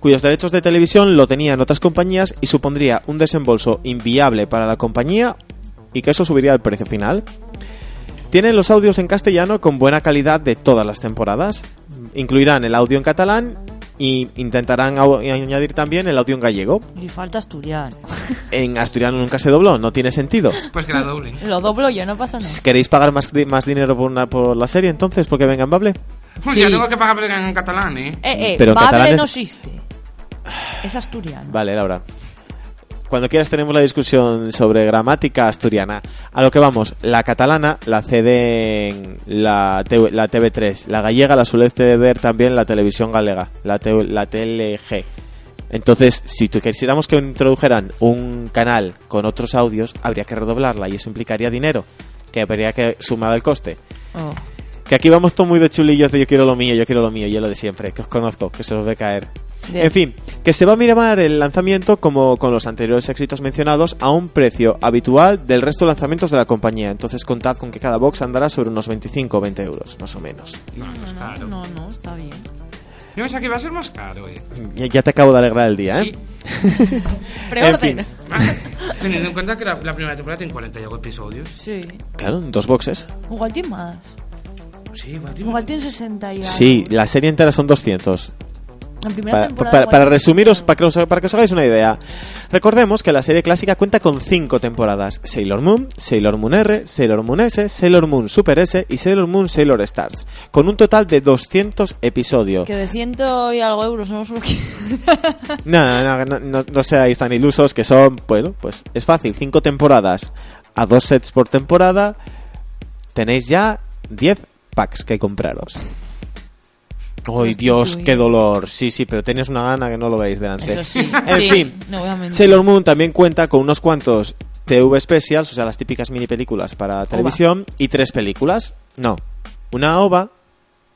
B: cuyos derechos de televisión lo tenían otras compañías y supondría un desembolso inviable para la compañía y que eso subiría el precio final. Tienen los audios en castellano con buena calidad de todas las temporadas. Incluirán el audio en catalán y intentarán añadir también el audio en gallego.
D: Y falta asturiano.
B: En asturiano nunca se dobló, no tiene sentido.
C: Pues que la doblen.
D: Lo doblo yo, no pasa nada.
B: ¿Queréis pagar más, más dinero por, una, por la serie entonces? Porque venga en Bable.
C: Pues
D: Sí.
C: ya tengo que pagar en catalán, ¿eh?
D: Eh, eh,
B: Pero en
D: Bable
B: catalán es-
D: no existe. Es asturiano.
B: Vale, Laura. Cuando quieras tenemos la discusión sobre gramática asturiana. A lo que vamos, la catalana la cede la, T- la TV3, la gallega la suele ceder también la televisión galega, la, la TLG. Entonces, si tú quisiéramos que introdujeran un canal con otros audios, habría que redoblarla y eso implicaría dinero, que habría que sumar el coste.
D: Oh.
B: Que aquí vamos todos muy de chulillos de yo quiero lo mío, yo quiero lo mío, y es lo de siempre, que os conozco, que se os ve caer.
D: Bien.
B: En fin, que se va a mirar el lanzamiento como con los anteriores éxitos mencionados a un precio habitual del resto de lanzamientos de la compañía. Entonces contad con que cada box andará sobre unos 25 o 20 euros, más o menos.
C: No, no es
D: No,
C: caro.
D: no, no, está bien.
C: Yo pensaba que iba a ser más caro, ¿eh?
B: Ya, ya te acabo de alegrar el día, ¿eh?
C: Sí.
D: Preorden.
B: En
C: Ah, Teniendo en cuenta que la, la primera temporada tiene 40 y algo episodios.
D: Sí.
B: Claro, dos boxes.
D: Igual tiene más.
C: Sí, igual tiene-
D: Igual tiene 60 y algo.
B: Sí, la serie entera son 200. Para, resumiros,
D: 60.
B: para que, os, para que os hagáis una idea, recordemos que la serie clásica cuenta con cinco temporadas: Sailor Moon, Sailor Moon R, Sailor Moon S, Sailor Moon Super S y Sailor Moon Sailor Stars, con un total de 200 episodios.
D: Que de ciento y algo euros, no.
B: No, no, no, no, no seáis tan ilusos que son, bueno, pues es fácil, cinco temporadas a dos sets por temporada, tenéis ya 10 packs que compraros. ¡Ay, Dios, qué dolor! Sí, sí, pero tenéis una gana que no lo veis delante.
D: Sí.
B: En
D: sí,
B: fin,
D: No.
B: Sailor Moon también cuenta con unos cuantos TV specials, o sea, las típicas mini películas para televisión, y tres películas. No, una OVA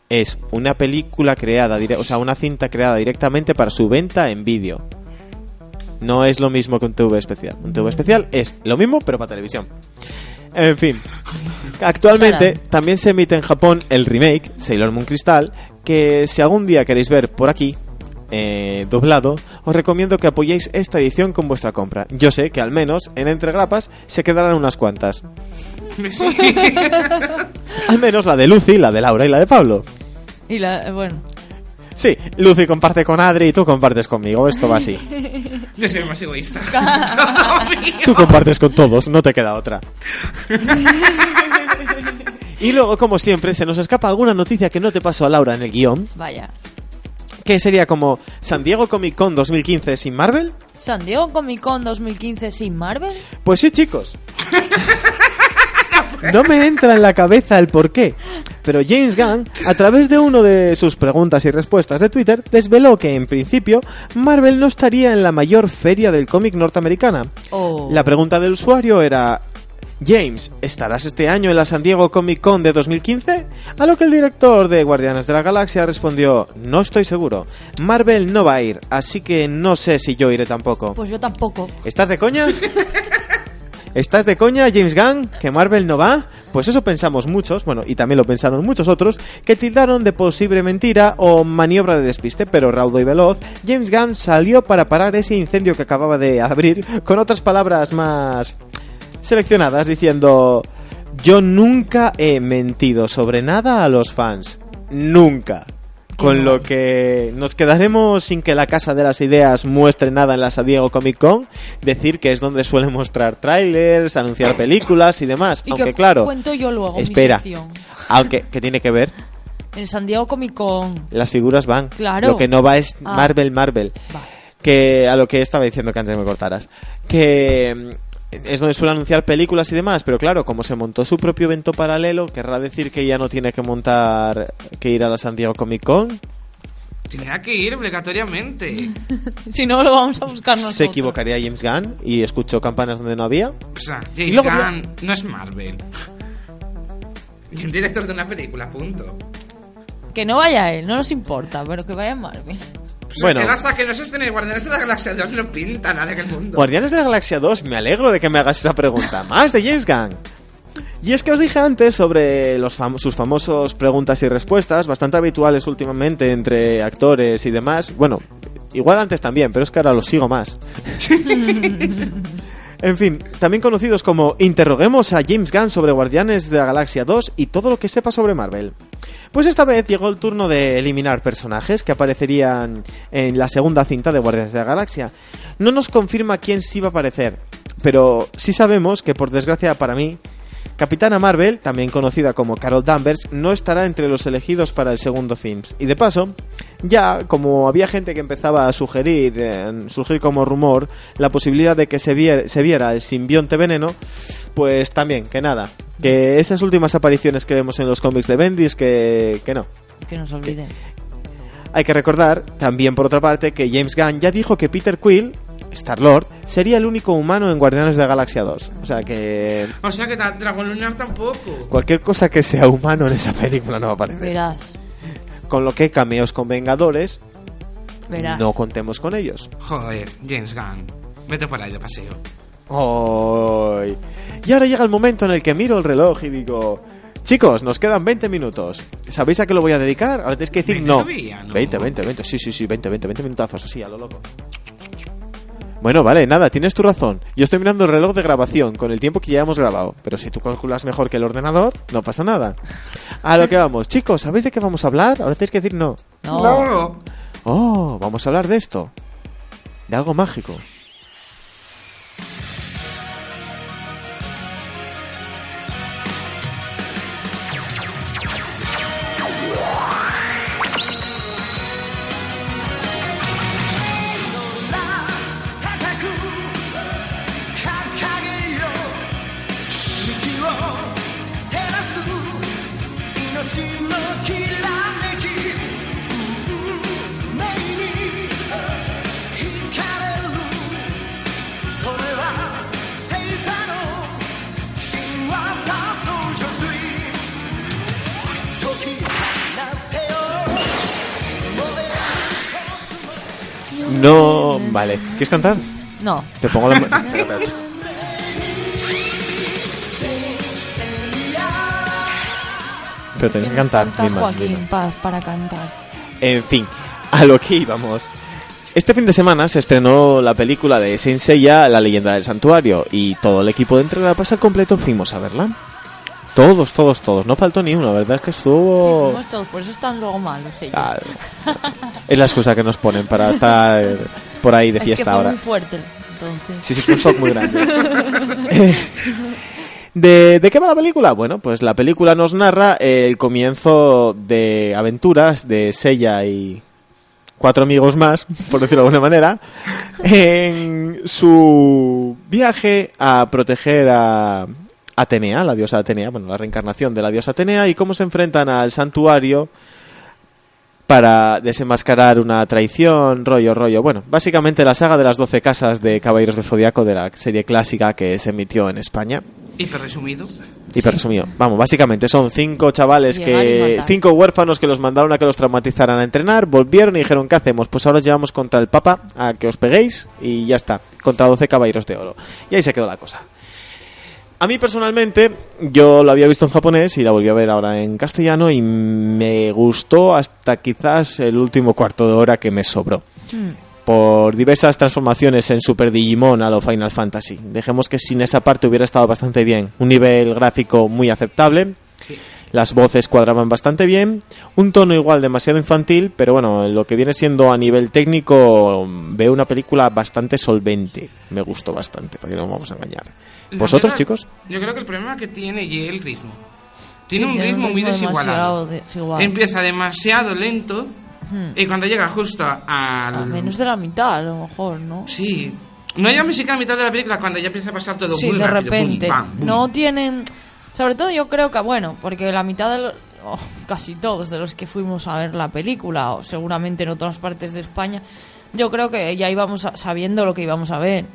B: es una película creada, o sea, una cinta creada directamente para su venta en vídeo. No es lo mismo que un TV especial. Un TV especial es lo mismo, pero para televisión. En fin. Actualmente también se emite en Japón el remake, Sailor Moon Crystal, que si algún día queréis ver por aquí, eh, doblado, os recomiendo que apoyéis esta edición con vuestra compra. Yo sé que al menos en Entre Grapas se quedarán unas cuantas.
C: Sí.
B: Al menos la de Lucy, la de Laura y la de Pablo.
D: Y la, eh, bueno,
B: Sí, Lucy comparte con Adri y tú compartes conmigo. Esto va así.
C: Yo soy más egoísta.
B: Tú compartes con todos, no te queda otra. Y luego, como siempre, se nos escapa alguna noticia que no te pasó a Laura en el guion,
D: vaya.
B: que sería como San Diego Comic Con 2015 sin Marvel.
D: San Diego Comic Con 2015 sin Marvel.
B: Pues sí, chicos. No me entra en la cabeza el por qué, pero James Gunn, a través de uno de sus preguntas y respuestas de Twitter, desveló que en principio Marvel no estaría en la mayor feria del cómic norteamericana.
D: Oh.
B: La pregunta del usuario era James, ¿estarás este año en la San Diego Comic Con de 2015? A lo que el director de Guardianes de la Galaxia respondió, no estoy seguro. Marvel no va a ir, así que no sé si yo iré tampoco.
D: Pues yo tampoco.
B: ¿Estás de coña? ¿Estás de coña, James Gunn? ¿Que Marvel no va? Pues eso pensamos muchos, bueno, y también lo pensaron muchos otros, que tildaron de posible mentira o maniobra de despiste, pero raudo y veloz, James Gunn salió para parar ese incendio que acababa de abrir con otras palabras más seleccionadas diciendo yo nunca he mentido sobre nada a los fans. Nunca. Con lo que nos quedaremos sin que la Casa de las Ideas muestre nada en la San Diego Comic Con, decir que es donde suele mostrar trailers, anunciar películas y demás.
D: Y
B: Aunque
D: que
B: claro,
D: cuento yo luego
B: espera.
D: mi
B: aunque que tiene que ver,
D: En San Diego Comic Con.
B: las figuras van.
D: Claro.
B: Lo que no va es
D: Ah.
B: Marvel, Marvel.
D: Vale.
B: que a lo que estaba diciendo que antes me cortaras que es donde suele anunciar películas y demás pero claro como se montó su propio evento paralelo querrá decir que ya no tiene que montar que ir a la San Diego Comic Con
C: Tenía que ir obligatoriamente.
D: Si no, lo vamos a buscar nosotros.
B: se equivocaría James Gunn y escuchó campanas donde no había
C: O sea, James
B: luego-
C: Gunn no es Marvel. Y un director de una película, punto.
D: Que no vaya él, no nos importa, pero que vaya Marvel.
C: Pues
B: Bueno.
C: es que hasta que no se estrene Guardianes de la Galaxia 2 no pinta nada en el mundo.
B: Guardianes de la Galaxia 2 me alegro de que me hagas esa pregunta más de James Gunn y es que os dije antes sobre los fam- sus famosos preguntas y respuestas, bastante habituales últimamente entre actores y demás. Bueno, igual antes también, pero es que ahora los sigo más. En fin, también conocidos como Interroguemos a James Gunn sobre Guardianes de la Galaxia 2 y todo lo que sepa sobre Marvel. Pues esta vez llegó el turno de eliminar personajes que aparecerían en la segunda cinta de Guardianes de la Galaxia. No nos confirma quién sí va a aparecer, pero sí sabemos que por desgracia para mí, Capitana Marvel, también conocida como Carol Danvers, no estará entre los elegidos para el segundo Films. Y de paso, ya como había gente que empezaba a sugerir, eh, surgir como rumor, la posibilidad de que se, vier- se viera el simbionte veneno, pues también, que nada. Que esas últimas apariciones que vemos en los cómics de Bendis, que, que no.
D: Que nos olviden.
B: Hay que recordar, también por otra parte, que James Gunn ya dijo que Peter Quill, Star-Lord, sería el único humano en Guardianes de la Galaxia 2. O sea que
C: O sea que Dragon Lunar tampoco.
B: cualquier cosa que sea humano en esa película no va a aparecer.
D: Verás,
B: Con lo que cameos con Vengadores,
D: verás.
B: no contemos con ellos.
C: Joder, James Gunn. Vete por ahí de paseo.
B: ¡Ay! Y ahora llega el momento en el que miro el reloj y digo... Chicos, nos quedan 20 minutos. ¿Sabéis a qué lo voy a dedicar? Ahora tenéis que decir
C: 20
B: no.
C: todavía, ¿no?
B: 20, 20, 20. Sí, sí, sí, 20, 20, 20 minutazos, así, a lo loco. Bueno, vale, nada, tienes tu razón. Yo estoy mirando el reloj de grabación con el tiempo que ya hemos grabado. Pero si tú calculas mejor que el ordenador, no pasa nada. A lo que vamos. Chicos, ¿sabéis de qué vamos a hablar? Ahora tenéis que decir no.
D: No.
C: No.
B: Oh, vamos a hablar de esto. De algo mágico. No, vale. ¿Quieres cantar?
D: No.
B: Te pongo la... Pero tenéis que cantar.
D: Falta
B: mi madre, mi
D: Joaquín. Paz para cantar.
B: En fin, a lo que íbamos. Este fin de semana se estrenó la película de Saint Seiya, La leyenda del santuario, y todo el equipo de Entrega Pasa completo fuimos a verla. Todos, todos, todos. No faltó ni uno, la verdad es que
D: Sí,
B: estuvo...
D: fuimos todos, por eso están luego malos ellos.
B: Claro. Es la excusa que nos ponen para estar eh, por ahí de
D: es que
B: fiesta
D: fue
B: ahora.
D: muy fuerte, entonces.
B: Sí, sí, fue un shock muy grande. Eh, ¿De, ¿De qué va la película? Bueno, pues la película nos narra el comienzo de aventuras de Seiya y cuatro amigos más, por decirlo de alguna manera, en su viaje a proteger a Atenea, la diosa Atenea, bueno, la reencarnación de la diosa Atenea, y cómo se enfrentan al santuario para desenmascarar una traición, rollo, rollo. Bueno, básicamente la saga de las 12 casas de Caballeros de Zodiaco de la serie clásica que se emitió en España.
C: Hiper resumido.
B: Y resumido, vamos, básicamente son cinco chavales
D: Llegar
B: que. Cinco huérfanos que los mandaron a que los traumatizaran a entrenar, volvieron y dijeron: ¿Qué hacemos? Pues ahora os llevamos contra el Papa a que os peguéis y ya está, contra 12 caballeros de oro. Y ahí se quedó la cosa. A mí personalmente, yo lo había visto en japonés y la volví a ver ahora en castellano y me gustó hasta quizás el último cuarto de hora que me sobró.
D: Hmm.
B: Por diversas transformaciones en Super Digimon a lo Final Fantasy. Dejemos que sin esa parte hubiera estado bastante bien. Un nivel gráfico muy aceptable.
C: Sí.
B: Las voces cuadraban bastante bien. Un tono igual demasiado infantil, pero bueno, lo que viene siendo a nivel técnico, veo una película bastante solvente. Me gustó bastante, para que no nos vamos a engañar.
C: La
B: ¿Vosotros,
C: verdad,
B: chicos?
C: Yo creo que el problema que tiene y es el ritmo.
D: Sí,
C: Tiene un ritmo muy desigualado.
D: desigual.
C: Empieza demasiado lento
D: Hmm.
C: y cuando llega justo al...
D: A menos de la mitad, a lo mejor, ¿no?
C: Sí. No hay música a mitad de la película cuando ya empieza a pasar todo
D: Sí,
C: muy
D: de
C: rápido.
D: repente.
C: Pum, pam, boom.
D: No tienen. Sobre todo yo creo que, bueno, porque la mitad de los. oh, casi todos de los que fuimos a ver la película, o seguramente en otras partes de España, yo creo que ya íbamos a- sabiendo lo que íbamos a ver.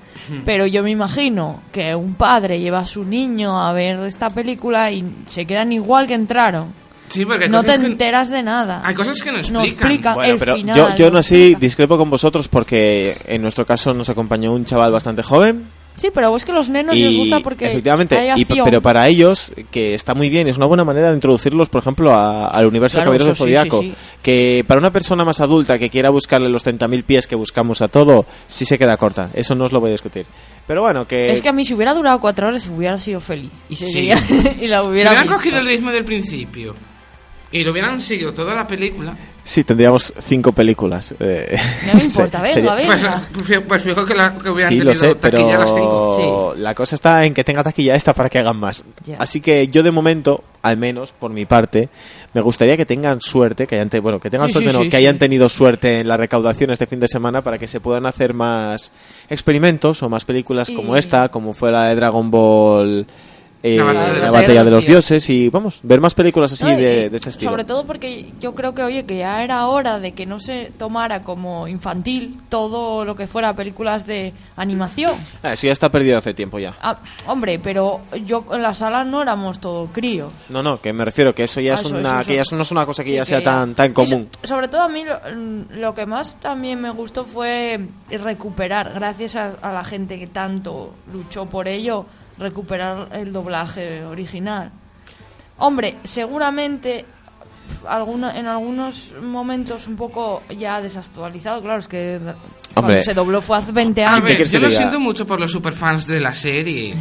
D: Pero yo me imagino que un padre lleva a su niño a ver esta película y se quedan igual que entraron.
C: Sí, porque
D: No te
C: que-
D: enteras de nada.
C: Hay cosas que no
D: No
C: explican.
D: explica
B: Bueno,
D: el
B: pero
D: final.
B: yo, yo
D: no
B: no así
D: explica.
B: discrepo con vosotros porque en nuestro caso nos acompañó un chaval bastante joven
D: Sí, pero es que los nenos les gusta porque
B: efectivamente
D: hay
B: y- pero para ellos que está muy bien es una buena manera de introducirlos por ejemplo a- al universo
D: Claro,
B: de Caballeros
D: sí, sí, sí.
B: que para una persona más adulta que quiera buscarle los 30.000 pies que buscamos a todo sí se queda corta eso no os lo voy a discutir pero bueno que,
D: Es que a mí si hubiera durado cuatro horas hubiera sido feliz. Y, seguiría, y la
C: Si
D: hubiera
C: hubieran
D: visto.
C: cogido el ritmo del principio y lo hubieran seguido toda la película,
B: sí tendríamos cinco películas eh,
D: No me importa, venga, venga.
C: pues, pues, pues fijo que, la, que hubieran
B: Sí, lo
C: tenido
B: sé,
C: taquilla las cinco.
B: pero la cosa está en que tenga taquilla esta para que hagan más. Así que yo de momento, al menos por mi parte, me gustaría que tengan suerte, que hayan te- bueno, que tengan
D: Sí,
B: suerte,
D: sí,
B: no,
D: sí,
B: que
D: sí.
B: hayan tenido suerte en la recaudación este fin de semana para que se puedan hacer más experimentos o más películas
D: Y-
B: como esta, como fue la de Dragon Ball. Eh,
C: La batalla de
B: la
C: los
B: batalla de los
D: dioses.
B: dioses y vamos, ver más películas así
D: No, y-
B: de, de este estilo.
D: Sobre todo porque yo creo que, oye, que ya era hora de que no se tomara como infantil todo lo que fuera películas de animación.
B: Ah, sí, ya está perdido hace tiempo ya.
D: Ah, hombre, pero yo en la sala no éramos todo críos.
B: No, no, que me refiero que eso ya
D: Ah,
B: es
D: eso,
B: una,
D: eso, eso.
B: que ya eso no es una cosa que
D: Sí,
B: ya
D: que
B: sea tan, tan común.
D: sobre todo a mí lo, lo que más también me gustó fue recuperar, gracias a, a la gente que tanto luchó por ello, recuperar el doblaje original. Hombre, seguramente alguna, en algunos momentos un poco ya desactualizado, claro, es que cuando se dobló fue hace 20
C: A
D: años.
C: ver, yo lo
B: diga?
C: siento mucho por los superfans de la serie.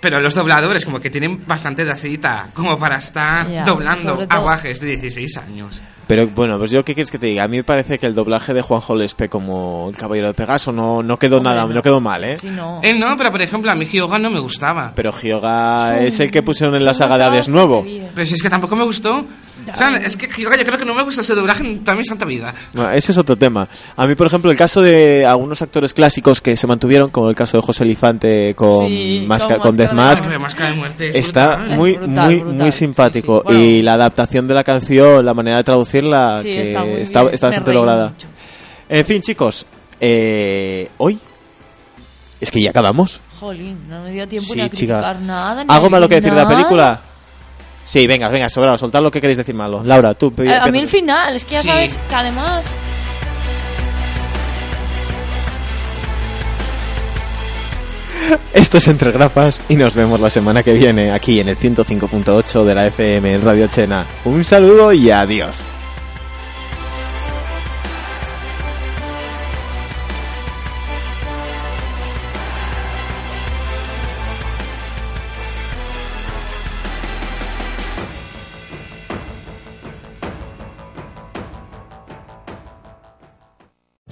C: Pero los dobladores como que tienen bastante de cita como para estar
D: Ya,
C: doblando aguajes de 16 años.
B: Pero bueno, pues yo qué quieres que te diga. A mí me parece que el doblaje de Juanjo Lespe como el Caballero de Pegaso no, no quedó
D: Hombre,
B: nada,
D: no.
B: no quedó mal, ¿eh?
D: Sí, no.
C: Él no, pero por ejemplo a mi Hyoga no me gustaba.
B: Pero Hyoga
D: Son-
B: es el que pusieron en la
D: son
B: saga de Hades Nuevo.
C: Pero si es que tampoco me gustó. O sea, es que Hyoga yo creo que no me gusta ese doblaje en toda mi santa vida.
B: Bueno, ese es otro tema. A mí, por ejemplo, el caso de algunos actores clásicos que se mantuvieron, como el caso de José Elefante con,
D: Sí,
B: Máscara-
D: con
B: con Death
D: Máscara de
B: Mask,
C: Hombre, Máscara de muerte. es
B: está
C: brutal.
B: muy,
D: brutal,
B: muy,
D: brutal.
B: muy simpático.
D: Sí, sí. Bueno.
B: y la adaptación de la canción, la manera de traducirla,
D: Sí,
B: que
D: está muy
B: está,
D: bien.
B: está
D: Me
B: bastante lograda.
D: mucho.
B: En fin, chicos, eh, hoy es que ya acabamos.
D: Jolín, no me dio tiempo
B: Sí,
D: ni a
B: chica.
D: criticar nada. ni
B: ¿Algo malo que decir de la película? Sí, venga, venga, sobrado, soltad lo que queréis decir malo. Laura, tú.
D: Eh, A, a mí el final, es que ya
C: Sí.
D: sabes que además...
B: Esto es Entre Grapas y nos vemos la semana que viene aquí en el 105.8 de la FM en Radio Chena. Un saludo y adiós.